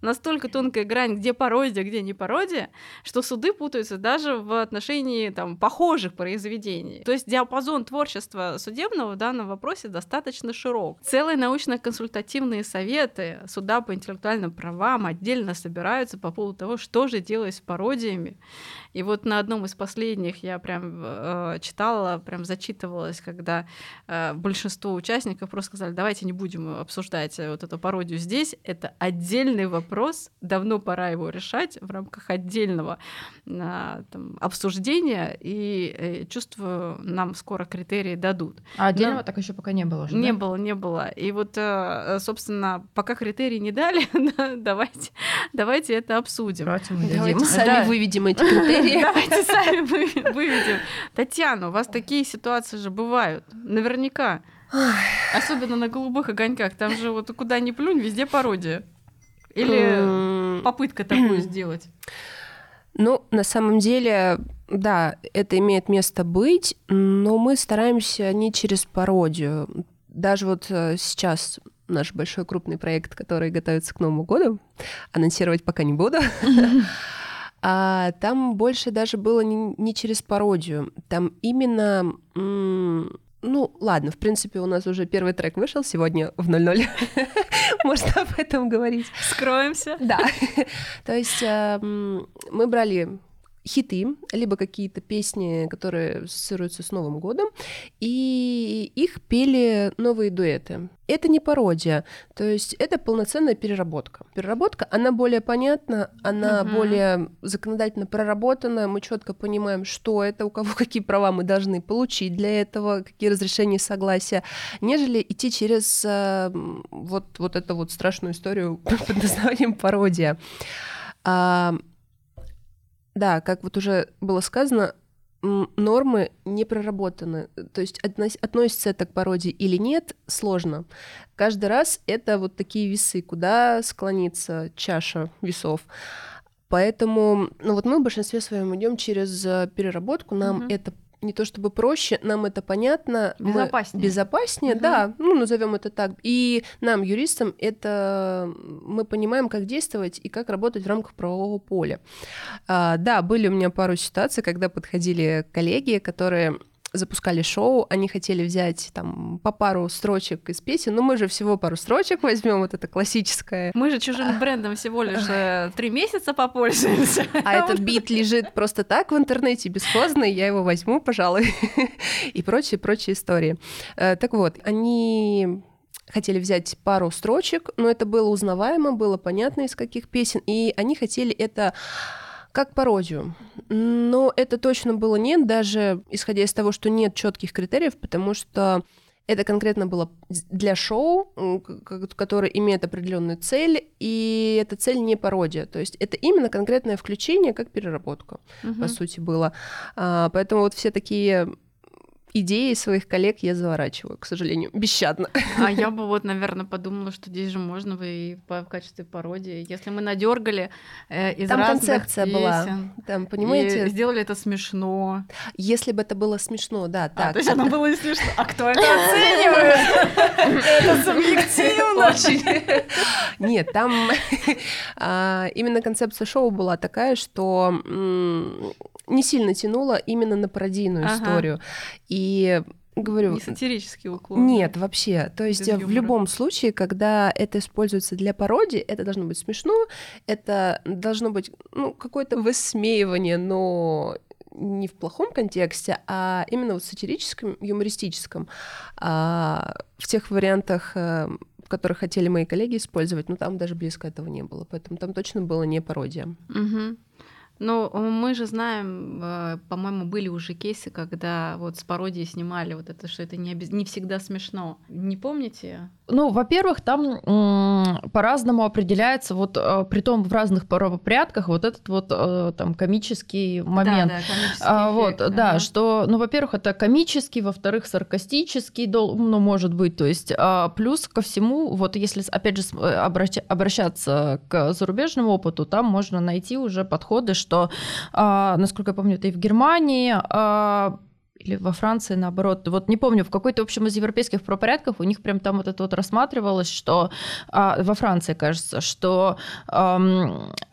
настолько тонкая грань, где пародия, где не пародия, что суды путаются даже в отношении там, похожих произведений. То есть диапазон творчества судебного в данном вопросе достаточно широк. Целые научно-консультативные советы суда по интеллектуальным правам отдельно собираются по поводу того, что же делать с пародиями. И вот на одном из последних я прям э, читала, прям зачитывалась, когда э, большинство участников просто сказали, давайте не будем обсуждать вот эту пародию здесь, это отдельный вопрос вопрос, давно пора его решать в рамках отдельного а, там, обсуждения, и э, чувствую, нам скоро критерии дадут. А отдельного Но... так еще пока не было уже, Не да? было, не было. И вот, э, собственно, пока критерии не дали, давайте, давайте это обсудим. Давайте сами выведем эти критерии. Давайте сами выведем. Татьяна, у вас такие ситуации же бывают. Наверняка. Особенно на голубых огоньках. Там же вот куда ни плюнь, везде пародия. Или попытка такую сделать. Ну, на самом деле, да, это имеет место быть, но мы стараемся не через пародию. Даже вот э, сейчас наш большой крупный проект, который готовится к Новому году, анонсировать пока не буду. А там больше даже было не, не через пародию. Там именно ну, ладно, в принципе, у нас уже первый трек вышел сегодня в 00. Можно об этом говорить. Скроемся. Да. То есть эм, мы брали хиты, либо какие-то песни, которые ассоциируются с Новым годом, и их пели новые дуэты. Это не пародия, то есть это полноценная переработка. Переработка, она более понятна, она uh-huh. более законодательно проработана, мы четко понимаем, что это, у кого какие права мы должны получить для этого, какие разрешения, согласия, нежели идти через э, вот, вот эту вот страшную историю под названием пародия. А, да, как вот уже было сказано, нормы не проработаны. То есть относится это к пародии или нет, сложно. Каждый раз это вот такие весы, куда склонится чаша весов. Поэтому, ну вот мы в большинстве своем идем через э, переработку, нам угу. это не то чтобы проще, нам это понятно. Безопаснее. Мы безопаснее, угу. да, ну, назовем это так. И нам, юристам, это мы понимаем, как действовать и как работать в рамках правового поля. А, да, были у меня пару ситуаций, когда подходили коллеги, которые запускали шоу, они хотели взять там по пару строчек из песен, но мы же всего пару строчек возьмем, вот это классическое. Мы же чужим брендом всего лишь э, три месяца попользуемся. А этот бит лежит просто так в интернете, бесхозный, я его возьму, пожалуй, и прочие-прочие истории. Э, так вот, они хотели взять пару строчек, но это было узнаваемо, было понятно, из каких песен, и они хотели это как пародию. Но это точно было нет, даже исходя из того, что нет четких критериев, потому что это конкретно было для шоу, которое имеет определенную цель, и эта цель не пародия. То есть это именно конкретное включение, как переработка, угу. по сути, было. А, поэтому вот все такие идеи своих коллег я заворачиваю, к сожалению, бесщадно. А я бы вот, наверное, подумала, что здесь же можно бы и в качестве пародии, если мы надергали э, из Там разных концепция песен, была, там, понимаете? И сделали это смешно. Если бы это было смешно, да, так. А, то есть оно было не смешно. А кто это оценивает? Это субъективно. Очень. Нет, там а, именно концепция шоу была такая, что не сильно тянуло именно на пародийную историю. И говорю... Не сатирический уклон. Нет, вообще. То есть в любом случае, когда это используется для пародии, это должно быть смешно, это должно быть ну, какое-то высмеивание, но не в плохом контексте, а именно вот сатирическом, юмористическом. А в тех вариантах, э, в которых хотели мои коллеги использовать, ну там даже близко этого не было. Поэтому там точно было не пародия. Угу. Ну, мы же знаем, э, по-моему, были уже кейсы, когда вот с пародией снимали вот это, что это не, обез... не всегда смешно. Не помните? Ну, во-первых, там по-разному определяется, вот э, при том в разных правопорядках, вот этот вот э, там комический момент. Да, да, комический а, вот, ага. да, что, ну, во-первых, это комический, во-вторых, саркастический, ну, может быть, то есть а, плюс ко всему, вот если, опять же, обращаться к зарубежному опыту, там можно найти уже подходы, что, а, насколько я помню, это и в Германии а, или во Франции, наоборот. Вот не помню, в какой-то, в общем, из европейских правопорядков у них прям там вот это вот рассматривалось, что а, во Франции, кажется, что а,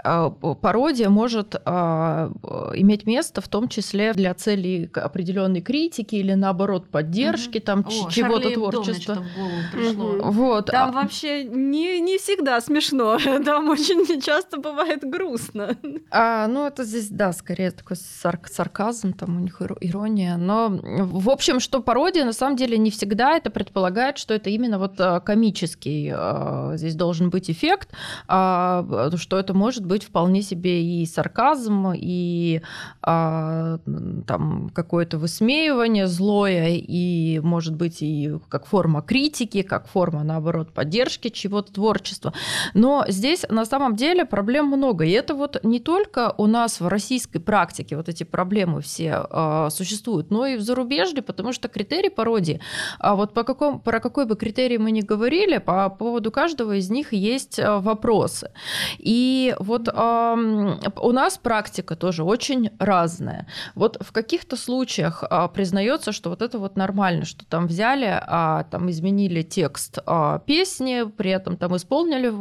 а, пародия может а, иметь место в том числе для целей определенной критики или наоборот поддержки угу. там О, чего-то творчества. в голову пришло. Угу. Вот. Там а... вообще не, не всегда смешно, там очень часто бывает грустно. А, ну это здесь, да, скорее такой сар- сарказм, там у них ирония, но в общем, что пародия на самом деле не всегда это предполагает, что это именно вот э, комический э, здесь должен быть эффект, а, что это может быть вполне себе и сарказм, и а, там какое-то высмеивание злое, и может быть и как форма критики, как форма, наоборот, поддержки чего-то творчества. Но здесь на самом деле проблем много. И это вот не только у нас в российской практике вот эти проблемы все существуют, но и в зарубежье, потому что критерий пародии, а вот по какому, про какой бы критерий мы ни говорили, по поводу каждого из них есть э, вопросы. И вот э, у нас практика тоже очень разная. Вот в каких-то случаях э, признается, что вот это вот нормально, что там взяли, а, там изменили текст а, песни, при этом там исполнили,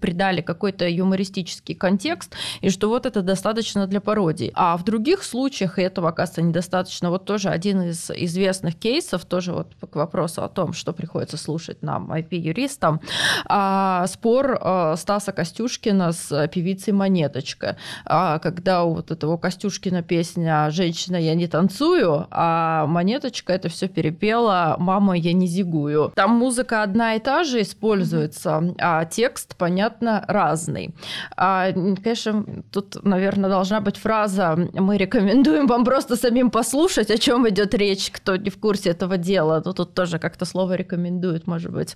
придали какой-то юмористический контекст, и что вот это достаточно для пародии. А в других случаях этого, оказывается, недостаточно. Вот тоже один из известных кейсов, тоже вот к вопросу о том, что приходится слушать нам, IP-юристам, а, спор а, Стаса Костюшкина с певицей Монеточка, а, когда у вот этого Костюшкина песня «Женщина, я не танцую», а Монеточка это все перепела «Мама, я не зигую». Там музыка одна и та же используется, а текст, понятно, разный. А, конечно, тут, наверное, должна быть фраза «Мы рекомендуем вам просто самим послушать, о чем идет речь, кто не в курсе этого дела». Ну, тут тоже как-то слово «рекомендует», может быть.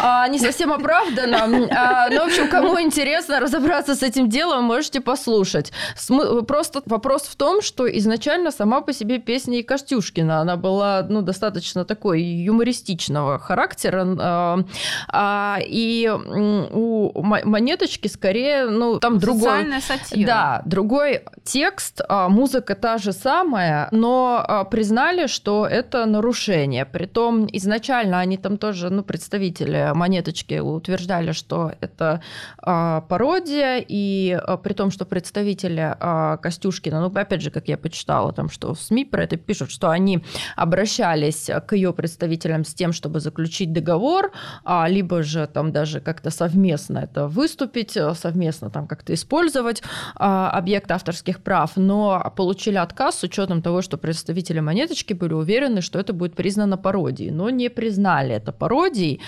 А, не совсем оправдано. А, но, в общем, кому интересно разобраться с этим делом, можете послушать. Смы- просто вопрос в том, что изначально сама по себе песня и Костюшкина, она была ну, достаточно такой юмористичного характера. А, а, и у Монеточки скорее, ну, там другой... Социальная сатира. Да, другой текст, а, музыка та же самая, но а, признали, что это нарушение. Притом изначально они там тоже, ну, представители Монеточки утверждали, что это а, пародия, и при том, что представители Костюшкина, ну, опять же, как я почитала, там, что в СМИ про это пишут, что они обращались к ее представителям с тем, чтобы заключить договор, либо же там даже как-то совместно это выступить, совместно там как-то использовать объект авторских прав, но получили отказ с учетом того, что представители монеточки были уверены, что это будет признано пародией, но не признали это пародией.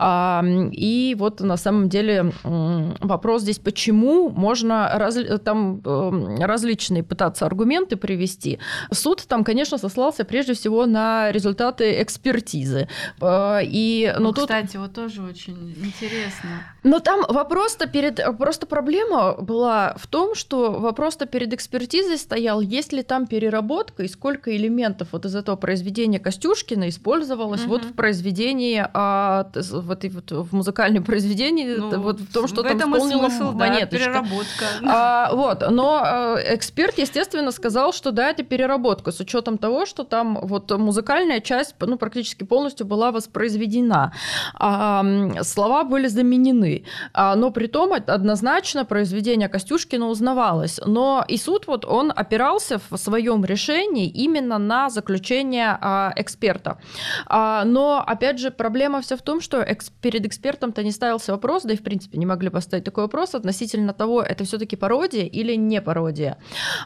И вот на самом деле вопрос здесь, почему можно раз, там эм, различные пытаться аргументы привести. Суд там, конечно, сослался прежде всего на результаты экспертизы. Э, и, ну, ну тут... Кстати, вот тоже очень интересно. Но там вопрос-то перед... Просто проблема была в том, что вопрос-то перед экспертизой стоял, есть ли там переработка и сколько элементов вот из этого произведения Костюшкина использовалось угу. вот в произведении, а, вот, и вот в музыкальном произведении, ну, вот в том, что в там этом исполнила смысл, монеточка. Да, переработка. А, вот, но а, эксперт, естественно, сказал, что да, это переработка, с учетом того, что там вот музыкальная часть ну, практически полностью была воспроизведена. А, слова были заменены, а, но при том однозначно произведение Костюшкина узнавалось. Но и суд вот он опирался в своем решении именно на заключение а, эксперта. А, но, опять же, проблема вся в том, что экс перед экспертом-то не ставился вопрос, да и в принципе не могли поставить такой вопрос относительно того, это все-таки пародия или не пародия.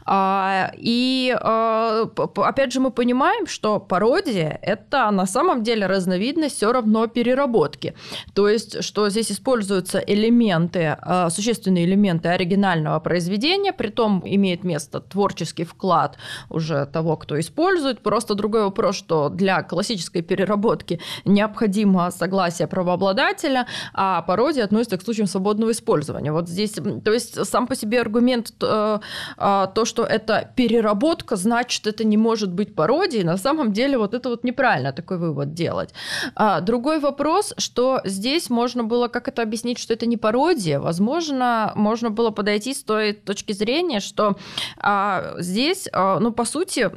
А, и а, опять же мы понимаем, что пародия это на самом деле разновидность все равно переработки. То есть, что здесь используются элементы, а, существенные элементы оригинального произведения, при том имеет место творческий вклад уже того, кто использует. Просто другой вопрос, что для классической переработки необходимо согласие правообладателя, а пародия относится к случаям свободного использования. Вот здесь, то есть сам по себе аргумент э, э, то, что это переработка, значит, это не может быть пародией, на самом деле вот это вот неправильно такой вывод делать. А, другой вопрос, что здесь можно было как это объяснить, что это не пародия, возможно, можно было подойти с той точки зрения, что а, здесь, а, ну, по сути,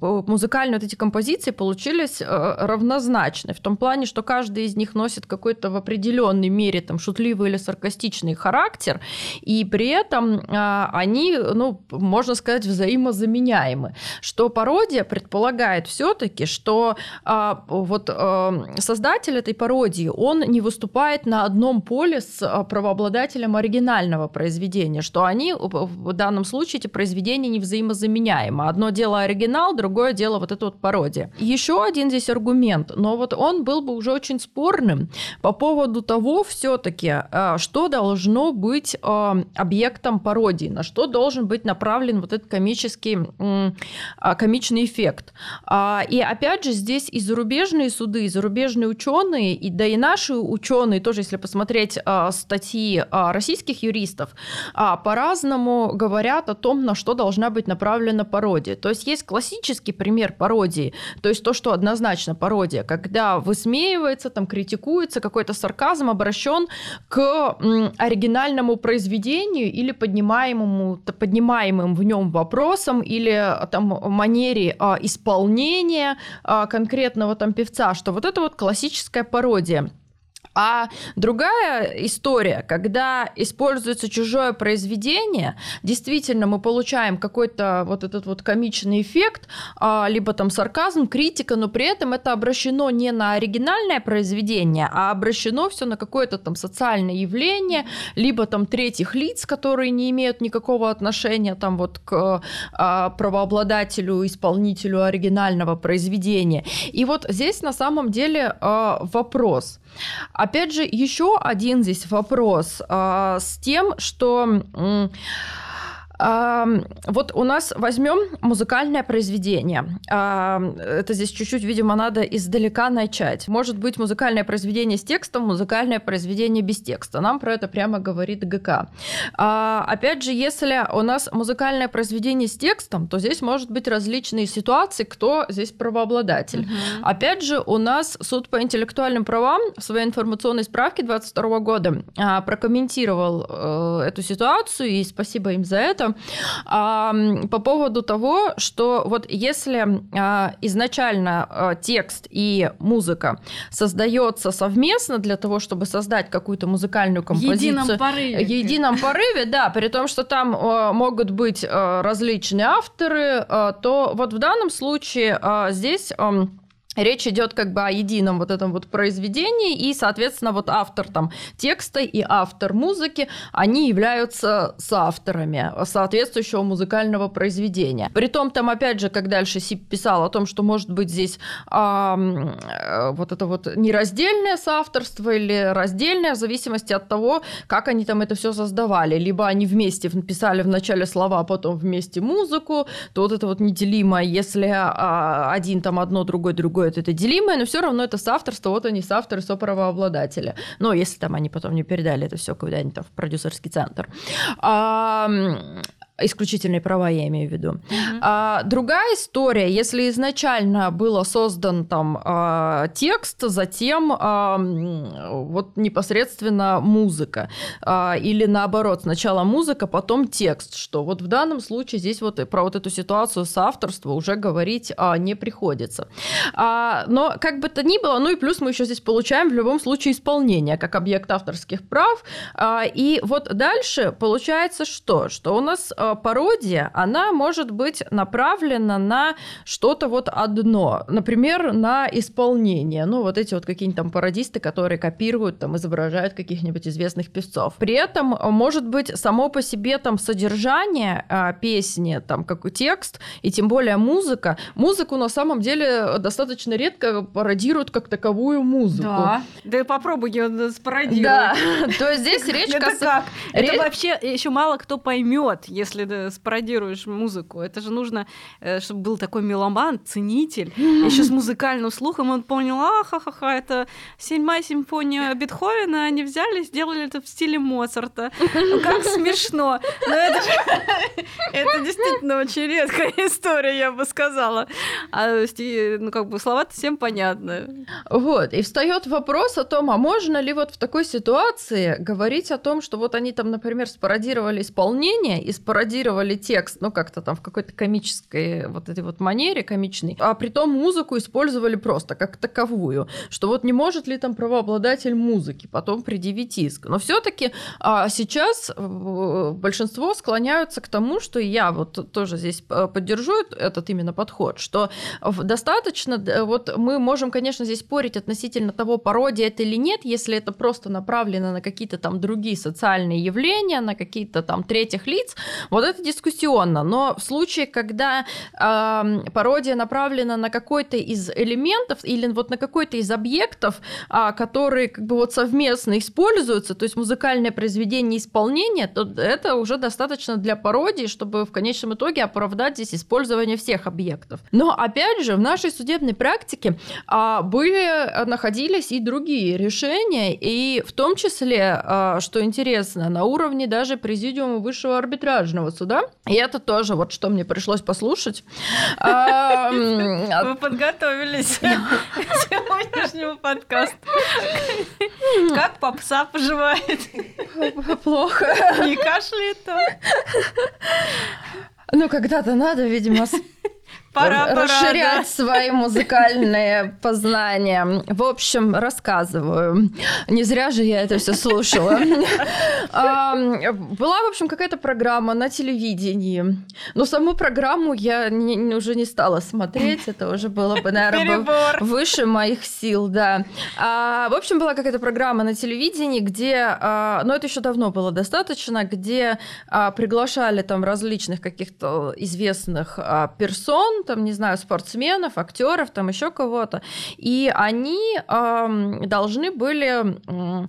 а, музыкальные вот эти композиции получились а, равнозначны, в том плане, что каждый из них носит какой-то в определенной мере там шутливый или саркастичный характер, и при этом а, они, ну, можно сказать, взаимозаменяемы. Что пародия предполагает все-таки, что а, вот а, создатель этой пародии, он не выступает на одном поле с правообладателем оригинального произведения, что они в данном случае эти произведения не взаимозаменяемы. Одно дело оригинал, другое дело вот это вот пародия. Еще один здесь аргумент, но вот он был бы уже очень спорным по поводу того все-таки, а, что должно быть а, объектом пародии, на что должен быть направлен вот этот комический, а, комичный эффект. И опять же здесь и зарубежные суды, и зарубежные ученые, и да и наши ученые тоже, если посмотреть статьи российских юристов, по-разному говорят о том, на что должна быть направлена пародия. То есть есть классический пример пародии, то есть то, что однозначно пародия, когда высмеивается, там критикуется, какой-то сарказм обращен к оригинальному произведению или поднимаемому, поднимаемым в нем вопросам или там манере а, исполнения а, конкретного там певца, что вот это вот классическая пародия. А другая история, когда используется чужое произведение, действительно мы получаем какой-то вот этот вот комичный эффект, а, либо там сарказм, критика, но при этом это обращено не на оригинальное произведение, а обращено все на какое-то там социальное явление, либо там третьих лиц, которые не имеют никакого отношения там вот к а, правообладателю, исполнителю оригинального произведения. И вот здесь на самом деле а, вопрос – Опять же, еще один здесь вопрос а, с тем, что вот у нас возьмем музыкальное произведение. Это здесь чуть-чуть, видимо, надо издалека начать. Может быть музыкальное произведение с текстом, музыкальное произведение без текста. Нам про это прямо говорит ГК. А, опять же, если у нас музыкальное произведение с текстом, то здесь может быть различные ситуации, кто здесь правообладатель. Угу. Опять же, у нас суд по интеллектуальным правам в своей информационной справке 22 года а, прокомментировал э, эту ситуацию, и спасибо им за это а, по поводу того, что вот если а, изначально а, текст и музыка создается совместно для того, чтобы создать какую-то музыкальную композицию. Едином порыве. Едином порыве, да, при том, что там а, могут быть а, различные авторы, а, то вот в данном случае а, здесь... А, Речь идет как бы о едином вот этом вот произведении, и, соответственно, вот автор там текста и автор музыки, они являются соавторами соответствующего музыкального произведения. Притом там, опять же, как дальше Сип писал о том, что может быть здесь а, вот это вот нераздельное соавторство или раздельное, в зависимости от того, как они там это все создавали. Либо они вместе написали в начале слова, а потом вместе музыку, то вот это вот неделимо, если а, один там одно, другой, другой другое это делимое, но все равно это соавторство, вот они соавторы, соправообладатели. Но если там они потом не передали это все куда-нибудь там в продюсерский центр. А, исключительные права я имею в виду. Uh-huh. А, другая история, если изначально было создан там а, текст, затем а, вот непосредственно музыка, а, или наоборот, сначала музыка, потом текст, что вот в данном случае здесь вот про вот эту ситуацию с авторства уже говорить а, не приходится. А, но как бы то ни было, ну и плюс мы еще здесь получаем в любом случае исполнение как объект авторских прав, а, и вот дальше получается что? Что у нас а, пародия, она может быть направлена на что-то вот одно, например, на исполнение. Ну, вот эти вот какие-нибудь там пародисты, которые копируют, там, изображают каких-нибудь известных певцов. При этом, может быть, само по себе там содержание а, песни, там, как текст, и тем более музыка. Музыку на самом деле достаточно редко пародируют как таковую музыку. Да, да попробуй ее спародировать. Да, то есть здесь речь... Это как? Это вообще еще мало кто поймет, если спародируешь музыку. Это же нужно, э, чтобы был такой меломан, ценитель, еще с музыкальным слухом, он понял, а, ха-ха-ха, это седьмая симфония Бетховена, они взяли, сделали это в стиле Моцарта. Ну, как смешно. Но это, же, это действительно очень редкая история, я бы сказала. А ну, как бы слова-то всем понятны. Вот, и встает вопрос о том, а можно ли вот в такой ситуации говорить о том, что вот они там, например, спародировали исполнение и спародировали имитировали текст, ну, как-то там в какой-то комической вот этой вот манере комичной, а при том музыку использовали просто как таковую, что вот не может ли там правообладатель музыки потом предъявить иск. Но все таки а, сейчас э, большинство склоняются к тому, что я вот тоже здесь э, поддержу этот именно подход, что достаточно, вот мы можем, конечно, здесь спорить относительно того, пародия это или нет, если это просто направлено на какие-то там другие социальные явления, на какие-то там третьих лиц, Вот это дискуссионно. Но в случае, когда э, пародия направлена на какой-то из элементов или вот на какой-то из объектов, э, которые как бы вот совместно используются, то есть музыкальное произведение исполнения, то это уже достаточно для пародии, чтобы в конечном итоге оправдать здесь использование всех объектов. Но опять же, в нашей судебной практике а, были, находились и другие решения, и в том числе, а, что интересно, на уровне даже президиума высшего арбитражного суда, и это тоже вот что мне пришлось послушать. Вы подготовились к сегодняшнему подкасту. Как попса поживает? Плохо. Не кашляет то? Ну, когда-то надо, видимо, Пора, расширять пора, да. свои музыкальные познания. В общем, рассказываю. Не зря же я это все слушала. Была, в общем, какая-то программа на телевидении. Но саму программу я уже не стала смотреть. Это уже было бы, наверное, выше моих сил, да. А, в общем, была какая-то программа на телевидении, где, а, но это еще давно было достаточно, где а, приглашали там различных каких-то известных персон, там, не знаю, спортсменов, актеров, там еще кого-то. И они э, должны были... Э,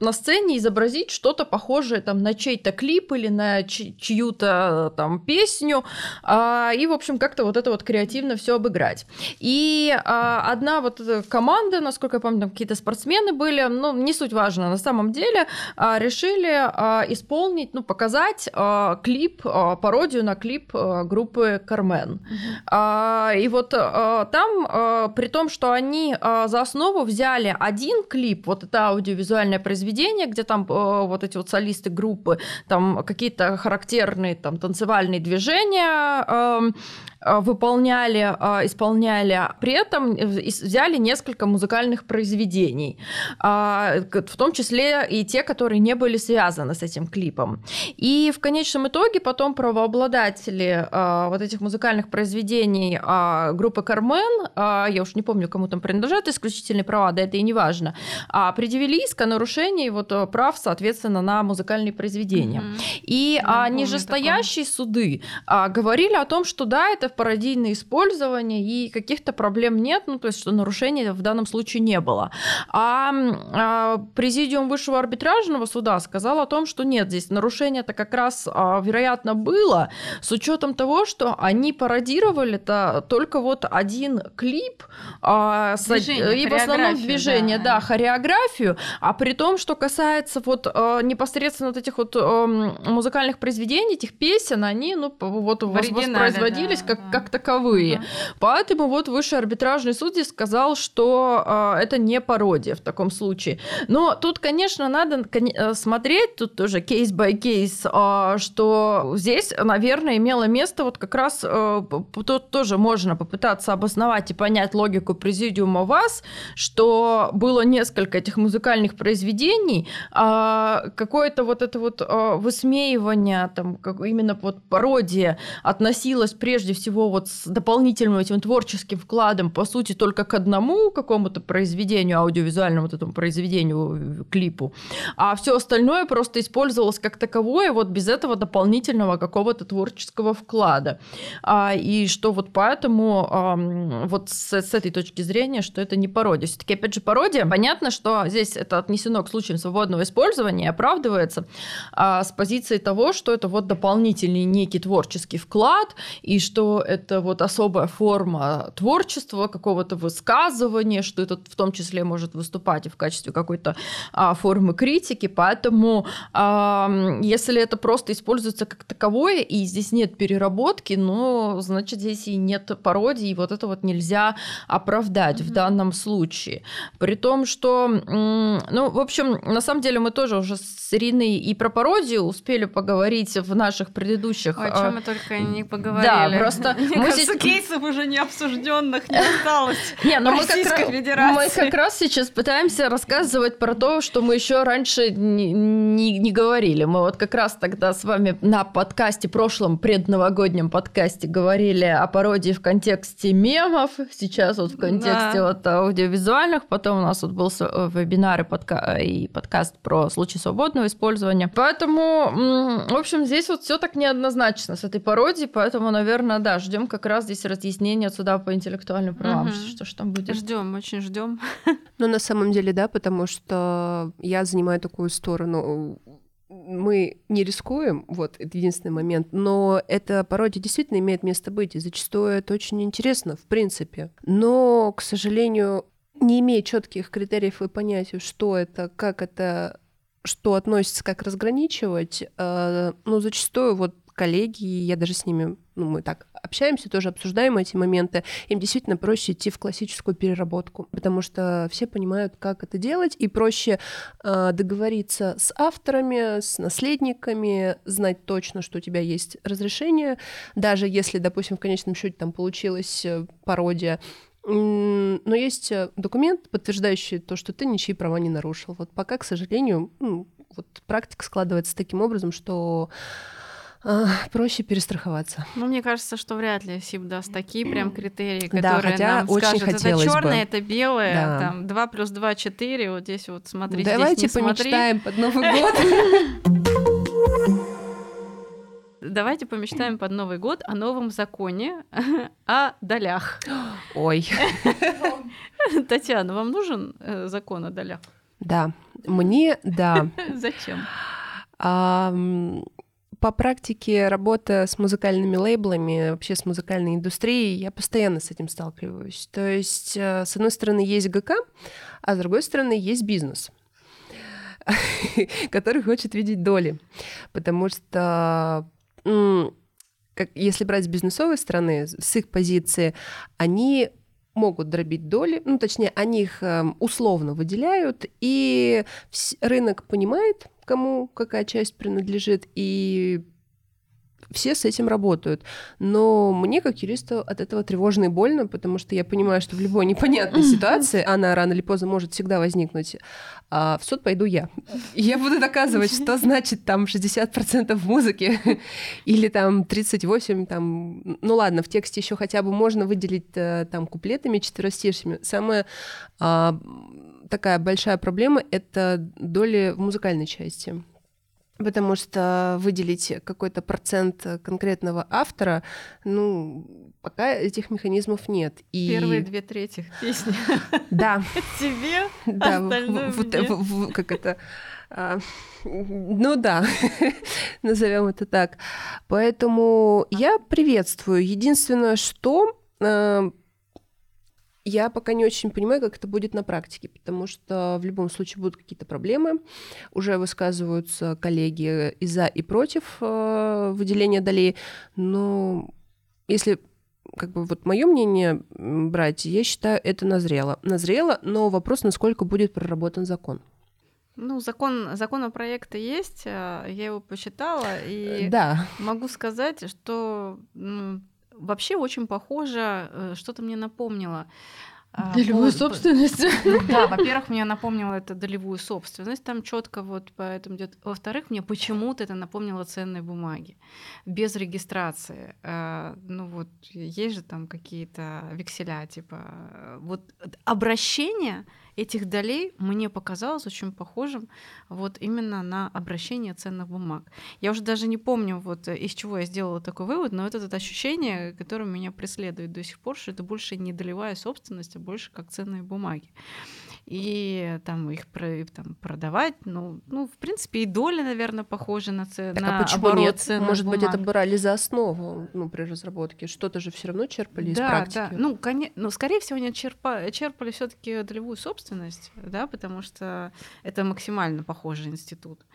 на сцене изобразить что-то похожее там на чей-то клип или на чью-то там песню, а, и, в общем, как-то вот это вот креативно все обыграть. И а, одна вот команда, насколько я помню, там какие-то спортсмены были, ну, не суть важно, на самом деле а, решили а, исполнить, ну, показать а, клип, а, пародию на клип а, группы Кармен. Mm-hmm. А, и вот а, там, а, при том, что они а, за основу взяли один клип, вот это аудиовизуальное произведение, произведения, где там э, вот эти вот солисты группы, там какие-то характерные там танцевальные движения Э, выполняли, э, исполняли, при этом взяли несколько музыкальных произведений, а, в том числе и те, которые не были связаны с этим клипом. И в конечном итоге потом правообладатели э, вот этих музыкальных произведений а, группы Кармен, а, я уж не помню, кому там принадлежат исключительные права, да это и не важно, предъявили иск о нарушении вот прав, соответственно, на музыкальные произведения. Mm-hmm. И я нижестоящие такое. суды говорили о том, что да, это пародийное использование, и каких-то проблем нет, ну, то есть, что нарушений в данном случае не было. А, а Президиум Высшего арбитражного суда сказал о том, что нет, здесь нарушение-то как раз, а, вероятно, было, с учетом того, что они пародировали-то только вот один клип, а, движение, и в основном движение, да. да, хореографию, а при том, что касается вот а, непосредственно вот этих вот а, музыкальных произведений, этих песен, они, ну, вот воспроизводились да. как как таковые. Uh-huh. Поэтому вот высший арбитражный суд здесь сказал, что э, это не пародия в таком случае. Но тут, конечно, надо э, смотреть, тут тоже кейс by кейс, э, что здесь, наверное, имело место вот как раз, э, тут тоже можно попытаться обосновать и понять логику президиума ВАЗ, что было несколько этих музыкальных произведений, э, какое-то вот это вот э, высмеивание, там, как именно вот пародия относилась прежде всего всего вот с дополнительным этим творческим вкладом, по сути, только к одному какому-то произведению, аудиовизуальному вот этому произведению, клипу, а все остальное просто использовалось как таковое, вот без этого дополнительного какого-то творческого вклада. А, и что вот поэтому а, вот с, с этой точки зрения, что это не пародия. Все-таки, опять же, пародия, понятно, что здесь это отнесено к случаям свободного использования и оправдывается а, с позиции того, что это вот дополнительный некий творческий вклад, и что это вот особая форма творчества, какого-то высказывания, что это в том числе может выступать и в качестве какой-то а, формы критики. Поэтому а, если это просто используется как таковое, и здесь нет переработки, ну, значит, здесь и нет пародии, и вот это вот нельзя оправдать mm-hmm. в данном случае. При том, что, ну, в общем, на самом деле мы тоже уже с Ириной и про пародию успели поговорить в наших предыдущих... О чем а, мы только не поговорили. Да, просто что Мне мы кажется, сеч- кейсов уже не обсужденных не осталось. Не, но мы как, раз, мы как раз сейчас пытаемся рассказывать про то, что мы еще раньше не, не- не говорили. Мы вот как раз тогда с вами на подкасте, прошлом предновогоднем подкасте говорили о пародии в контексте мемов, сейчас вот в контексте Да. вот аудиовизуальных, потом у нас вот был э, вебинар и, подка- и подкаст про случаи свободного использования. Поэтому, в общем, здесь вот все так неоднозначно с этой пародией, поэтому, наверное, да, ждем как раз здесь разъяснения от суда по интеллектуальным правам, Мгм. что ж там будет. Ждем, очень ждем. Ну, на самом деле, да, потому что я занимаю такую сторону. Мы не рискуем, вот, это единственный момент, но эта пародия действительно имеет место быть, и зачастую это очень интересно, в принципе. Но, к сожалению, не имея четких критериев и понятия, что это, как это, что относится, как разграничивать, э, ну, зачастую вот коллеги, я даже с ними, ну, мы так общаемся, тоже обсуждаем эти моменты, им действительно проще идти в классическую переработку, потому что все понимают, как это делать, и проще э, договориться с авторами, с наследниками, знать точно, что у тебя есть разрешение, даже если, допустим, в конечном счете там получилась э, пародия, но есть э, документ, подтверждающий то, что ты ничьи права не нарушил. Вот пока, к сожалению, ну, вот практика складывается таким образом, что а, проще перестраховаться. Ну, мне кажется, что вряд ли СИП даст такие прям критерии, Да, которые хотя нам очень скажут, это бы. черное, это белое, Да. там 2 плюс 2 4, вот здесь вот смотри, Давайте здесь не смотри. помечтаем под Новый год. Давайте помечтаем под Новый год о новом законе о долях. Ой, Татьяна, вам нужен э, закон о долях? да, мне да. Зачем? По практике работы с музыкальными лейблами, вообще с музыкальной индустрией, я постоянно с этим сталкиваюсь. То есть, э, с одной стороны, есть ГК, а с другой стороны, есть бизнес который хочет видеть доли. Потому что, как, если брать с бизнесовой стороны, с их позиции, они могут дробить доли, ну, точнее, они их эм, условно выделяют, и рынок понимает, кому какая часть принадлежит, и все с этим работают. Но мне, как юристу, от этого тревожно и больно, потому что я понимаю, что в любой непонятной ситуации она рано или поздно может всегда возникнуть. А в суд пойду я. И я буду доказывать, что значит там 60% музыки или там 38, там, ну ладно, в тексте еще хотя бы можно выделить э, там куплетами, четверостишьями. Самая а, такая большая проблема — это доли в музыкальной части. Потому что выделить какой-то процент конкретного автора, ну, пока этих механизмов нет. И... Первые две трети песни Да, тебе, да, вот, как это, а, ну да, назовем это так. Поэтому я приветствую. Единственное, что э, я пока не очень понимаю, как это будет на практике, потому что в любом случае будут какие-то проблемы. Уже высказываются коллеги и за, и против э, выделения долей. Но если как бы вот мое мнение брать, я считаю, это назрело. Назрело, но вопрос, насколько будет проработан закон. Ну, закон, законопроекты есть, а, я его почитала, и Да, могу сказать, что м, вообще очень похоже, э, что-то мне напомнило. А, Долевую по- собственность. Ну Да, во-первых, мне напомнило это долевую собственность, там четко вот поэтому идет. Во-вторых, мне почему-то это напомнило ценные бумаги без регистрации. А, Ну вот есть же там какие-то векселя, типа э, вот обращение этих долей мне показалось очень похожим вот именно на обращение ценных бумаг. Я уже даже не помню, вот э, из чего я сделала такой вывод, но это, это ощущение, которое меня преследует до сих пор, что это больше не долевая собственность, а больше как ценные бумаги. И там их там, продавать, ну, ну, в принципе, и доля, наверное, похожа на, це- так на а почему оборот нет? Может быть, это бумаг. брали за основу ну, при разработке. Что-то же все равно черпали из да, практики. Да, ну, коне... ну, скорее всего, они черпа... черпали все таки долевую собственность, да, потому что это максимально похожий институт.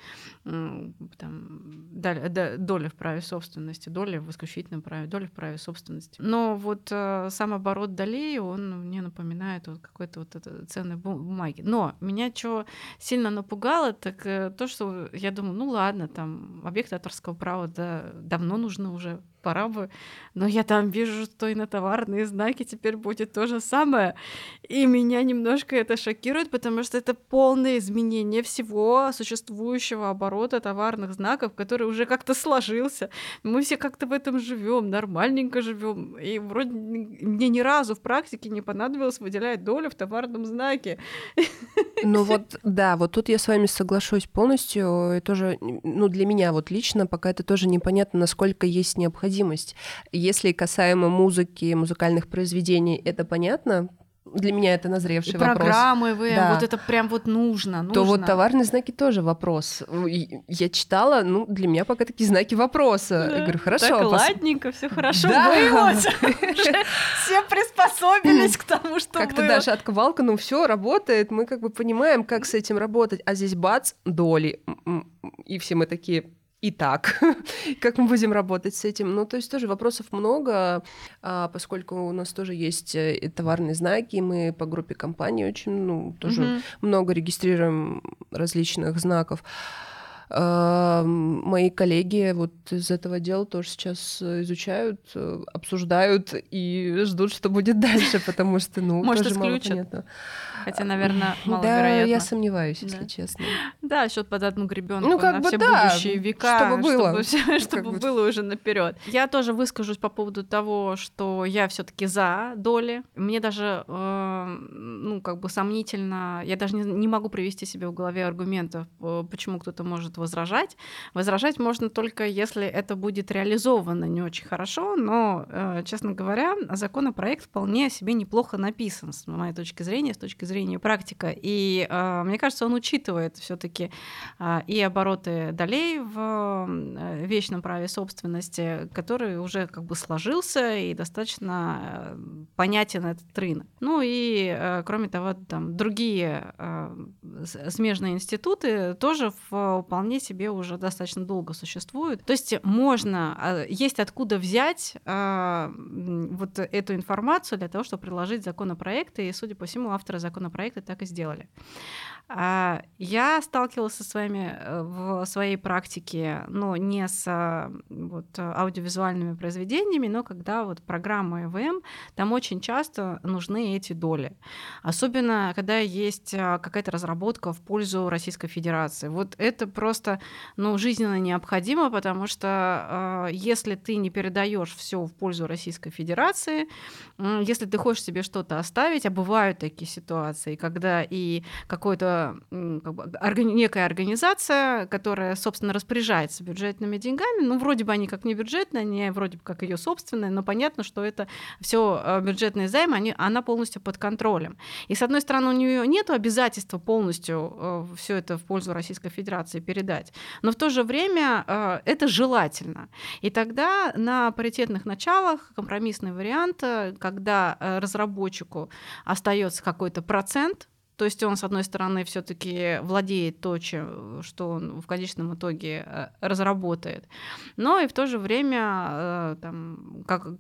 Там, доля, в праве собственности, доля в исключительном праве, доля в праве собственности. Но вот э, сам оборот долей, он мне напоминает вот какой-то вот это ценной бу- бумаги. Но меня что сильно напугало, так э, то, что я думаю, ну ладно, там объекты авторского права да, давно нужно уже пора бы. Но я там вижу, что и на товарные знаки теперь будет то же самое. И меня немножко это шокирует, потому что это полное изменение всего существующего оборота товарных знаков, который уже как-то сложился. Мы все как-то в этом живем, нормальненько живем. И вроде мне ни разу в практике не понадобилось выделять долю в товарном знаке. Ну вот, да, вот тут я с вами соглашусь полностью. И тоже, ну для меня вот лично пока это тоже непонятно, насколько есть необходимость. Если касаемо музыки, музыкальных произведений, это понятно, для меня это назревший и вопрос. программы вы, да. вот это прям вот нужно, нужно. То вот товарные знаки тоже вопрос. Я читала, ну, для меня пока такие знаки вопроса. Да. Я говорю, хорошо. Так пос... ладненько, все хорошо да. было. Все приспособились к тому, что Как-то даже отковалка, ну, все работает, мы как бы понимаем, как с этим работать, а здесь бац, доли. И все мы такие, и так, как мы будем работать с этим. Ну, то есть тоже вопросов много, а, поскольку у нас тоже есть э, товарные знаки, мы по группе компаний очень, ну, тоже mm-hmm. много регистрируем различных знаков. А, мои коллеги вот из этого дела тоже сейчас изучают, э, обсуждают и ждут, что будет дальше, потому что, ну, Может, тоже исключат. мало понятно. Хотя, наверное, маловероятно. Да, я сомневаюсь, если да. честно. Да, счет под одну гребенку ну, как на бы все да, будущие века, чтобы было, чтобы, чтобы бы... было уже наперед. Я тоже выскажусь по поводу того, что я все-таки за доли. Мне даже, э, ну, как бы сомнительно, я даже не, не могу привести себе в голове аргументов, э, почему кто-то может возражать. Возражать можно только, если это будет реализовано не очень хорошо, но, э, честно говоря, законопроект вполне себе неплохо написан, с моей точки зрения, с точки зрения практика. И э, мне кажется, он учитывает все-таки э, и обороты долей в э, вечном праве собственности, который уже как бы сложился и достаточно э, понятен этот рынок. Ну и, э, кроме того, там другие э, смежные институты тоже вполне себе уже достаточно долго существуют. То есть можно, есть откуда взять вот эту информацию для того, чтобы предложить законопроекты, и, судя по всему, авторы законопроекта проекты так и сделали. А, я сталкивалась со своими э, в своей практике, но не с а, вот, аудиовизуальными произведениями, но когда вот программа ЭВМ, там очень часто нужны эти доли. Особенно, когда есть а, какая-то разработка в пользу Российской Федерации. Вот это просто ну, жизненно необходимо, потому что если ты не передаешь все в пользу Российской Федерации, если ты хочешь себе что-то оставить, а бывают такие ситуации, когда и какой-то как бы, некая организация, которая, собственно, распоряжается бюджетными деньгами. Ну, вроде бы они как не бюджетные, они вроде бы как ее собственные, но понятно, что это все э, бюджетные займы, они, она полностью под контролем. И, с одной стороны, у нее нет обязательства полностью э, все это в пользу Российской Федерации передать, но в то же время э, это желательно. И тогда на паритетных началах компромиссный вариант, когда разработчику остается какой-то процент то есть он, с одной стороны, все-таки владеет то, чем, что он в конечном итоге э, разработает, но и в то же время э, там, как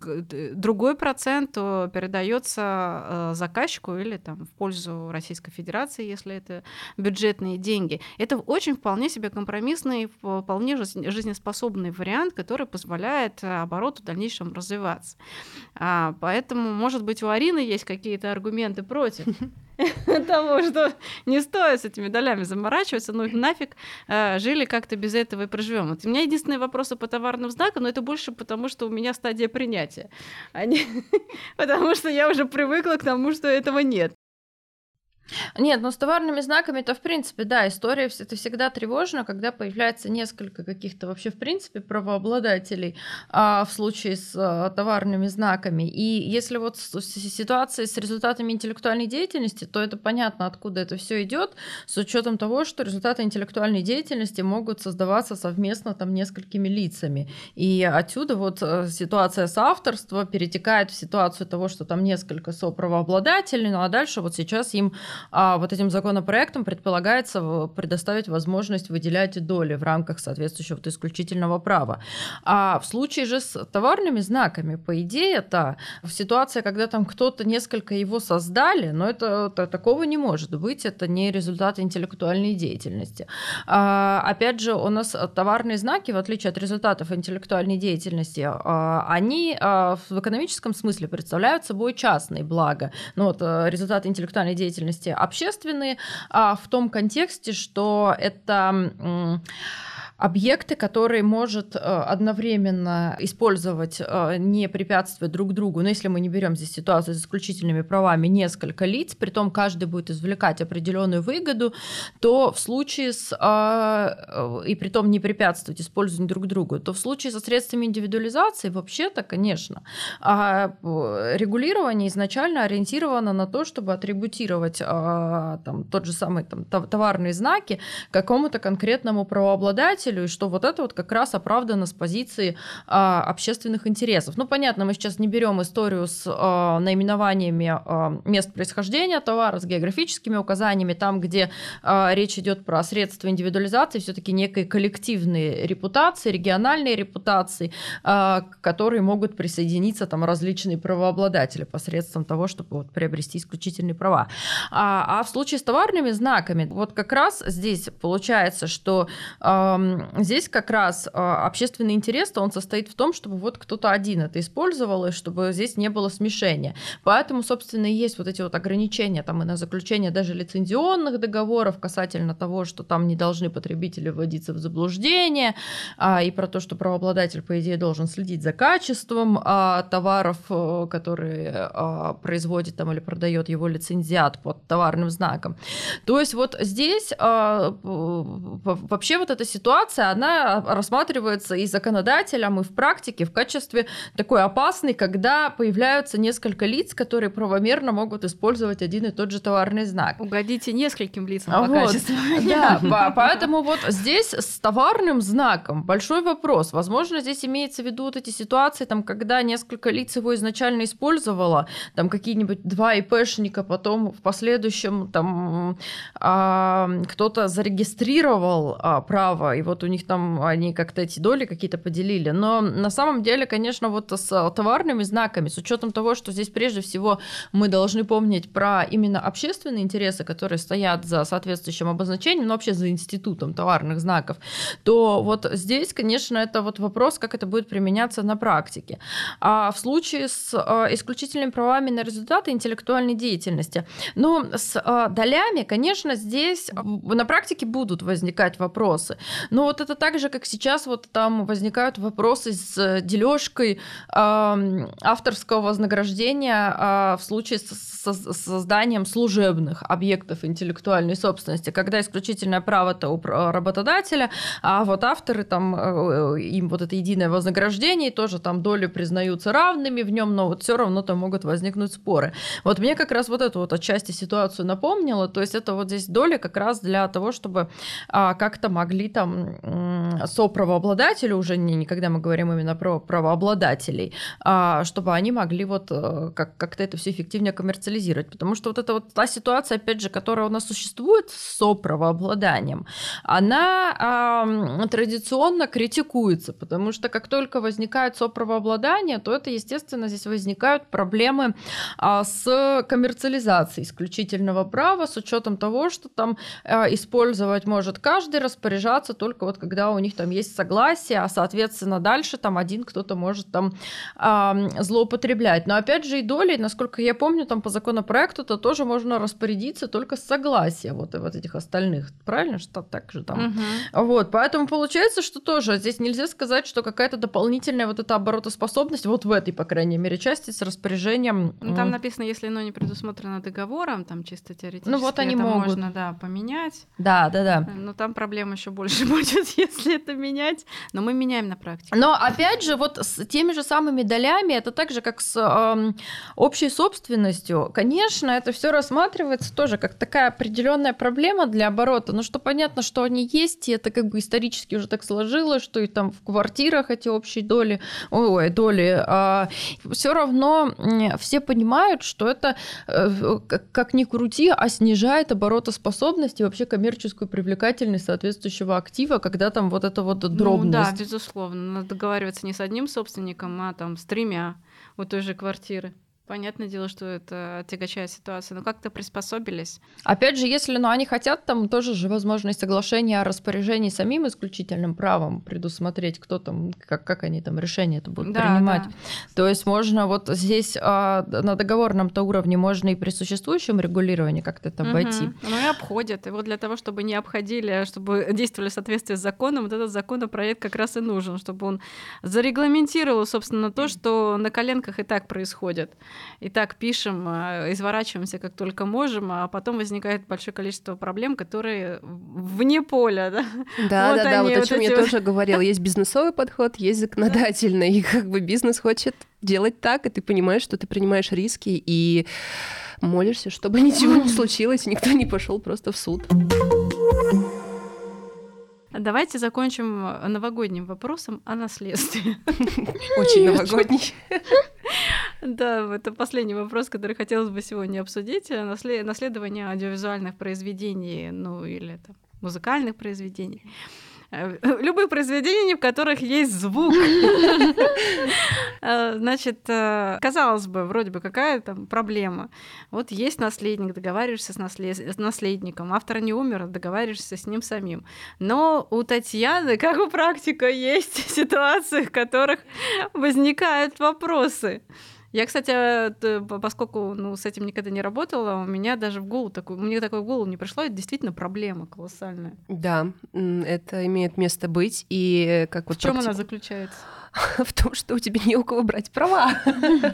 другой процент передается э, заказчику или там, в пользу Российской Федерации, если это бюджетные деньги. Это очень вполне себе компромиссный, вполне жизнеспособный вариант, который позволяет обороту в дальнейшем развиваться. А, поэтому, может быть, у Арины есть какие-то аргументы против. того, что не стоит с этими долями заморачиваться, ну нафиг э, жили как-то без этого и проживем. Вот у меня единственные вопросы по товарным знакам, но это больше потому, что у меня стадия принятия, а не потому что я уже привыкла к тому, что этого нет. Нет, ну с товарными знаками это в принципе, да, история это всегда тревожно, когда появляется несколько каких-то вообще в принципе правообладателей а, в случае с а, товарными знаками. И если вот ситуация с результатами интеллектуальной деятельности, то это понятно, откуда это все идет, с учетом того, что результаты интеллектуальной деятельности могут создаваться совместно там несколькими лицами. И отсюда вот э, ситуация с авторством перетекает в ситуацию того, что там несколько соправообладателей, ну а дальше вот сейчас им а вот этим законопроектом предполагается предоставить возможность выделять доли в рамках соответствующего вот исключительного права. А в случае же с товарными знаками, по идее, это в ситуации, когда там кто-то несколько его создали, но это, это такого не может быть, это не результат интеллектуальной деятельности. А, опять же, у нас товарные знаки, в отличие от результатов интеллектуальной деятельности, а, они а, в экономическом смысле представляют собой частные блага. Ну вот э, результаты интеллектуальной деятельности общественные, а в том контексте, что это объекты, которые может э, одновременно использовать, э, не препятствуя друг другу, но если мы не берем здесь ситуацию с исключительными правами несколько лиц, при том каждый будет извлекать определенную выгоду, то в случае с, э, и при том не препятствовать использованию друг другу, то в случае со средствами индивидуализации вообще-то, конечно, а, регулирование изначально ориентировано на то, чтобы атрибутировать там, тот же самый там, товарные знаки какому-то конкретному правообладателю, и что вот это вот как раз оправдано с позиции а, общественных интересов. Ну, понятно, мы сейчас не берем историю с а, наименованиями а, мест происхождения товара, с географическими указаниями, там, где а, речь идет про средства индивидуализации, все-таки некой коллективные репутации, региональные репутации, а, к которой могут присоединиться там различные правообладатели посредством того, чтобы вот, приобрести исключительные права. А, а в случае с товарными знаками, вот как раз здесь получается, что э, здесь как раз а, общественный интерес, он состоит в том, чтобы вот кто-то один это использовал, и чтобы здесь не было смешения. Поэтому, собственно, и есть вот эти вот ограничения там и на заключение даже лицензионных договоров касательно того, что там не должны потребители вводиться в заблуждение, а, и про то, что правообладатель, по идее, должен следить за качеством а, товаров, э, которые производит там или продает его лицензиат под товарным знаком. То есть вот здесь вообще вот эта ситуация ситуация, она рассматривается и законодателем, и в практике в качестве такой опасной, когда появляются несколько лиц, которые правомерно могут использовать один и тот же товарный знак. Угодите нескольким лицам по вот. качеству. Да, поэтому вот здесь с товарным знаком большой вопрос. Возможно, здесь имеется в виду вот эти ситуации, там, когда несколько лиц его изначально использовало, там какие-нибудь два ИПшника, потом в последующем там а, кто-то зарегистрировал а, право, и вот у них там они как-то эти доли какие-то поделили. Но на самом деле, конечно, вот с товарными знаками, с учетом того, что здесь прежде всего мы должны помнить про именно общественные интересы, которые стоят за соответствующим обозначением, но вообще за институтом товарных знаков, то вот здесь, конечно, это вот вопрос, как это будет применяться на практике. А в случае с а, исключительными правами на результаты интеллектуальной деятельности, ну, с а, долями, конечно, здесь на практике будут возникать вопросы. Но вот это так же, как сейчас вот там возникают вопросы с э, дележкой э, авторского вознаграждения э, в случае с, с, с созданием служебных объектов интеллектуальной собственности, когда исключительное право-то у работодателя, а вот авторы там, э, им вот это единое вознаграждение, тоже там доли признаются равными в нем, но вот все равно там могут возникнуть споры. Вот мне как раз вот эту вот отчасти ситуацию напомнила, то есть это вот здесь доли как раз для того, чтобы а, как-то могли там соправообладателю, уже не, не когда мы говорим именно про правообладателей, а чтобы они могли вот э, как, как-то это все эффективнее коммерциализировать. Потому что вот эта вот та ситуация, опять же, которая у нас существует с соправообладанием, она э, традиционно критикуется, потому что как только возникает соправообладание, то это, естественно, здесь возникают проблемы э, с коммерциализацией исключительного права, с учетом того, что там э, использовать может каждый, распоряжаться только только вот когда у них там есть согласие, а соответственно дальше там один кто-то может там э, злоупотреблять. Но опять же и долей, насколько я помню, там по законопроекту то тоже можно распорядиться только с согласия вот, вот этих остальных. Правильно? Что так же там. Угу. Вот, поэтому получается, что тоже здесь нельзя сказать, что какая-то дополнительная вот эта оборотоспособность вот в этой, по крайней мере, части с распоряжением. Ну, там написано, если оно не предусмотрено договором, там чисто теоретически ну, вот они это могут. можно, да, поменять. Да, да, да. Но там проблема еще больше будет будет, если это менять. Но мы меняем на практике. Но опять же, вот с теми же самыми долями, это так же, как с э, общей собственностью. Конечно, это все рассматривается тоже как такая определенная проблема для оборота. Но что понятно, что они есть, и это как бы исторически уже так сложилось, что и там в квартирах эти общие доли, ой, доли, э, все равно все понимают, что это э, как ни крути, а снижает оборотоспособность и вообще коммерческую привлекательность соответствующего актива, когда там вот это вот дробность. Ну, да, безусловно. Надо договариваться не с одним собственником, а там с тремя у той же квартиры. Понятное дело, что это отягощает ситуацию, но как-то приспособились. Опять же, если ну, они хотят, там тоже же возможность соглашения о распоряжении самим исключительным правом предусмотреть, кто там, как, как они там решение это будут да, принимать. Да. То есть можно вот здесь а, на договорном-то уровне можно и при существующем регулировании как-то это обойти. Угу. Ну и обходят. И вот для того, чтобы не обходили, а чтобы действовали в соответствии с законом, вот этот законопроект как раз и нужен, чтобы он зарегламентировал, собственно, то, что на коленках и так происходит и так пишем, а, изворачиваемся как только можем, а потом возникает большое количество проблем, которые вне поля, да? Да, вот да, да, вот о чем вот я вот... тоже говорила. Есть бизнесовый подход, есть законодательный, и как бы бизнес хочет делать так, и ты понимаешь, что ты принимаешь риски и молишься, чтобы ничего не случилось, и никто не пошел просто в суд. Давайте закончим новогодним вопросом о наследстве. Очень новогодний. Да, это последний вопрос, который хотелось бы сегодня обсудить. Наследование аудиовизуальных произведений, ну или это музыкальных произведений. Э, любые произведения, в которых есть звук. Э, значит, э, казалось бы, вроде бы какая там проблема. Вот есть наследник, договариваешься с наследником, автор не умер, договариваешься с ним самим. Но у Татьяны, как у практика, есть ситуации, в которых возникают вопросы. Я, кстати, поскольку ну, с этим никогда не работала, у меня даже в голову такой, мне такое в голову не пришло, это действительно проблема колоссальная. Да, это имеет место быть, и как вот в чем практику... она заключается? в том, что у тебя не у кого брать права.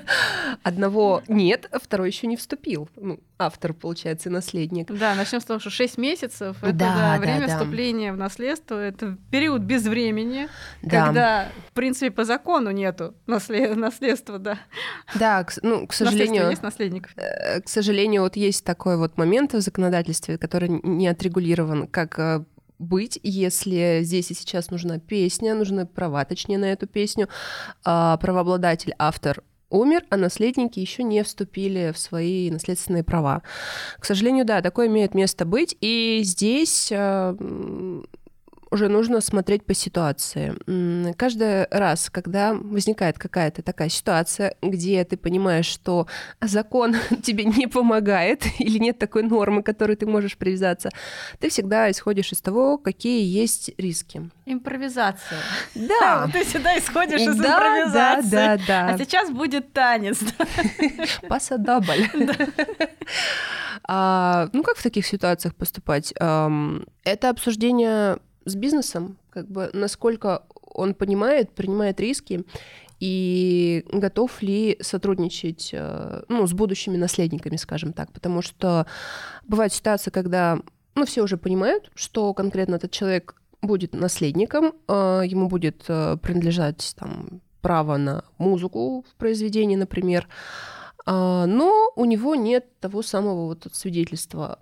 Одного нет, а второй еще не вступил. Ну, автор, получается, наследник. Да, начнем с того, что 6 месяцев это да, да, время да, вступления в наследство, это период без времени, да. когда, в принципе, по закону нету наслед... наследства, да. Да, к, ну, к сожалению... есть наследник. Э, к сожалению, вот есть такой вот момент в законодательстве, который не отрегулирован, как э, быть, если здесь и сейчас нужна песня, нужны права, точнее, на эту песню, а правообладатель, автор умер, а наследники еще не вступили в свои наследственные права. К сожалению, да, такое имеет место быть, и здесь а, уже нужно смотреть по ситуации. Каждый раз, когда возникает какая-то такая ситуация, где ты понимаешь, что закон тебе не помогает или нет такой нормы, к которой ты можешь привязаться, ты всегда исходишь из того, какие есть риски. Импровизация. Да. Ты всегда исходишь из да, импровизации. Да, да, да. А сейчас будет танец. Пасадабль. А, ну, как в таких ситуациях поступать? Это обсуждение с бизнесом, как бы насколько он понимает, принимает риски и готов ли сотрудничать э, ну, с будущими наследниками, скажем так. Потому что бывает ситуация, когда ну, все уже понимают, что конкретно этот человек будет наследником, э, ему будет э, принадлежать там, право на музыку в произведении, например, но у него нет того самого вот свидетельства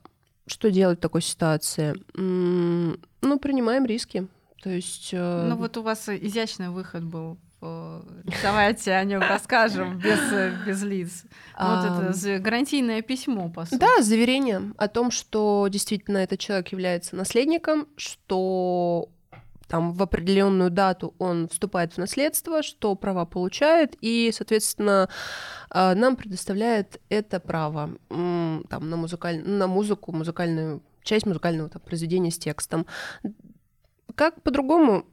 что делать в такой ситуации? Ну, принимаем риски. То есть... Э, ну, вот у вас изящный выход был Давайте о нем расскажем без, без лиц. Вот это гарантийное письмо, по сути. Да, заверение о том, что действительно этот человек является наследником, что там в определенную дату он вступает в наследство, что права получает, и, соответственно, а, нам предоставляет это право там, на, музыкаль... на музыку, музыкальную часть музыкального там, произведения с текстом. Как по-другому,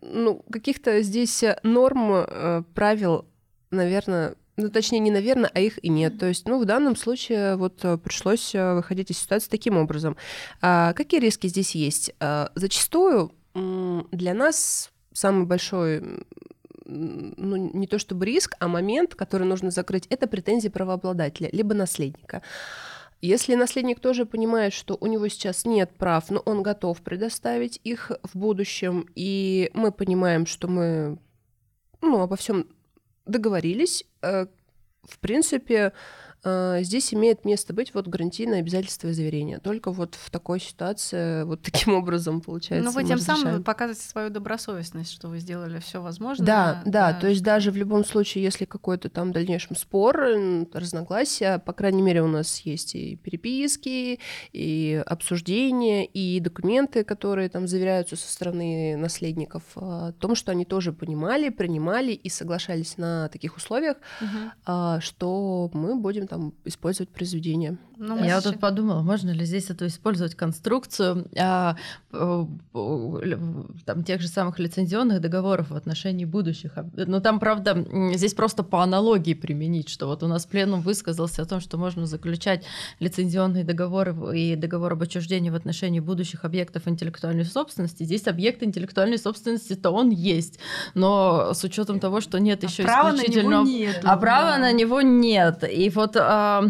ну, каких-то здесь норм, э, правил, наверное, ну, точнее, не наверное, а их и нет. То есть, ну, в данном случае вот э, пришлось э, выходить из ситуации таким образом. А какие риски здесь есть? А, зачастую для нас самый большой ну, не то чтобы риск, а момент, который нужно закрыть, это претензии правообладателя, либо наследника. Если наследник тоже понимает, что у него сейчас нет прав, но он готов предоставить их в будущем, и мы понимаем, что мы ну, обо всем договорились, э, в принципе, здесь имеет место быть вот гарантийное обязательство и заверение. Только вот в такой ситуации вот таким образом получается. Ну вы тем самым показываете свою добросовестность, что вы сделали все возможное. Да, да, да, то есть даже в любом случае, если какой-то там дальнейшем спор, разногласия, по крайней мере, у нас есть и переписки, и обсуждения, и документы, которые там заверяются со стороны наследников, о том, что они тоже понимали, принимали и соглашались на таких условиях, угу. что мы будем там использовать произведение. Ну, Я вот тут подумала, можно ли здесь эту использовать конструкцию а, там, тех же самых лицензионных договоров в отношении будущих. Но ну, там, правда, здесь просто по аналогии применить, что вот у нас пленум высказался о том, что можно заключать лицензионные договоры и договор об отчуждении в отношении будущих объектов интеллектуальной собственности. Здесь объект интеллектуальной собственности-то он есть, но с учетом того, что нет а еще исключительно... На него нет, а да. права на него нет. И вот... А,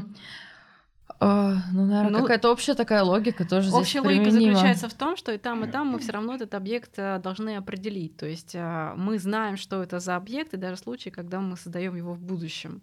а, ну, наверное, ну, какая-то общая такая логика тоже здесь Общая логика заключается в том, что и там, и там мы все равно этот объект э, должны определить. То есть э, мы знаем, что это за объект, и даже в случае, когда мы создаем его в будущем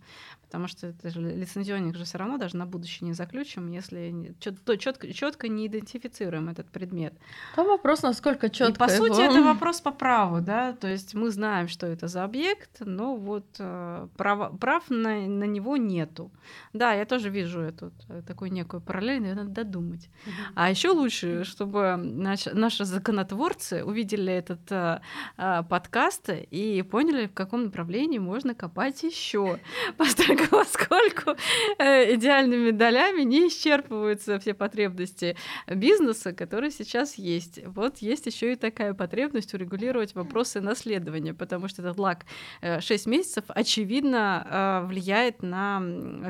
потому что это же лицензионник же все равно даже на будущее не заключим, если четко, четко не идентифицируем этот предмет. Там вопрос, насколько четко. И по его... сути это вопрос по праву, да, то есть мы знаем, что это за объект, но вот э, прав, прав на, на него нету. Да, я тоже вижу эту э, такую некую параллель, надо додумать. Угу. А еще лучше, чтобы наш, наши законотворцы увидели этот э, э, подкаст и поняли, в каком направлении можно копать еще. Поскольку поскольку э, идеальными долями не исчерпываются все потребности бизнеса, которые сейчас есть. Вот есть еще и такая потребность урегулировать вопросы наследования, потому что этот лак 6 э, месяцев, очевидно, э, влияет на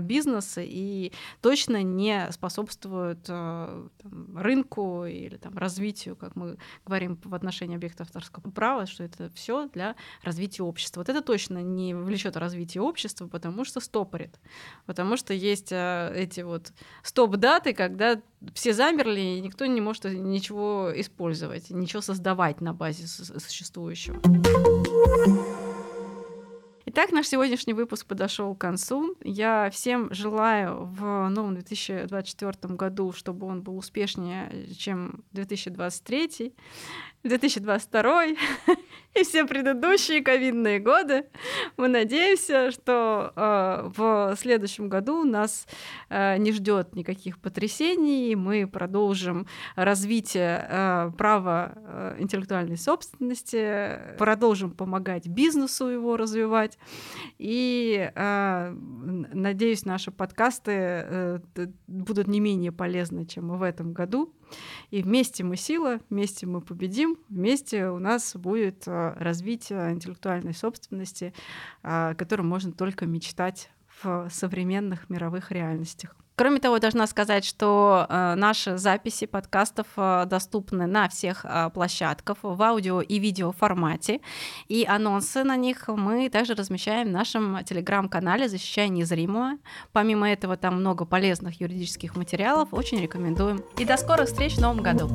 бизнес и точно не способствует там, рынку или там, развитию, как мы говорим в отношении объекта авторского права, что это все для развития общества. Вот это точно не влечет развитие общества, потому что стопорит. Потому что есть э, эти вот стоп-даты, когда все замерли, и никто не может ничего использовать, ничего создавать на базе существующего. Итак, наш сегодняшний выпуск подошел к концу. Я всем желаю в новом 2024 году, чтобы он был успешнее, чем 2023. 2022 и все предыдущие ковидные годы. Мы надеемся, что э, в следующем году нас э, не ждет никаких потрясений, мы продолжим развитие э, права э, интеллектуальной собственности, продолжим помогать бизнесу его развивать. И э, надеюсь, наши подкасты э, будут не менее полезны, чем в этом году. И вместе мы сила, вместе мы победим, вместе у нас будет э, развитие интеллектуальной собственности, о котором можно только мечтать в современных мировых реальностях. Кроме того, должна сказать, что э, наши записи подкастов э, доступны на всех э, площадках в аудио и видео формате, и анонсы на них мы также размещаем в нашем телеграм-канале «Защищая незримого». Помимо этого, там много полезных юридических материалов, очень рекомендуем. И до скорых встреч в новом году!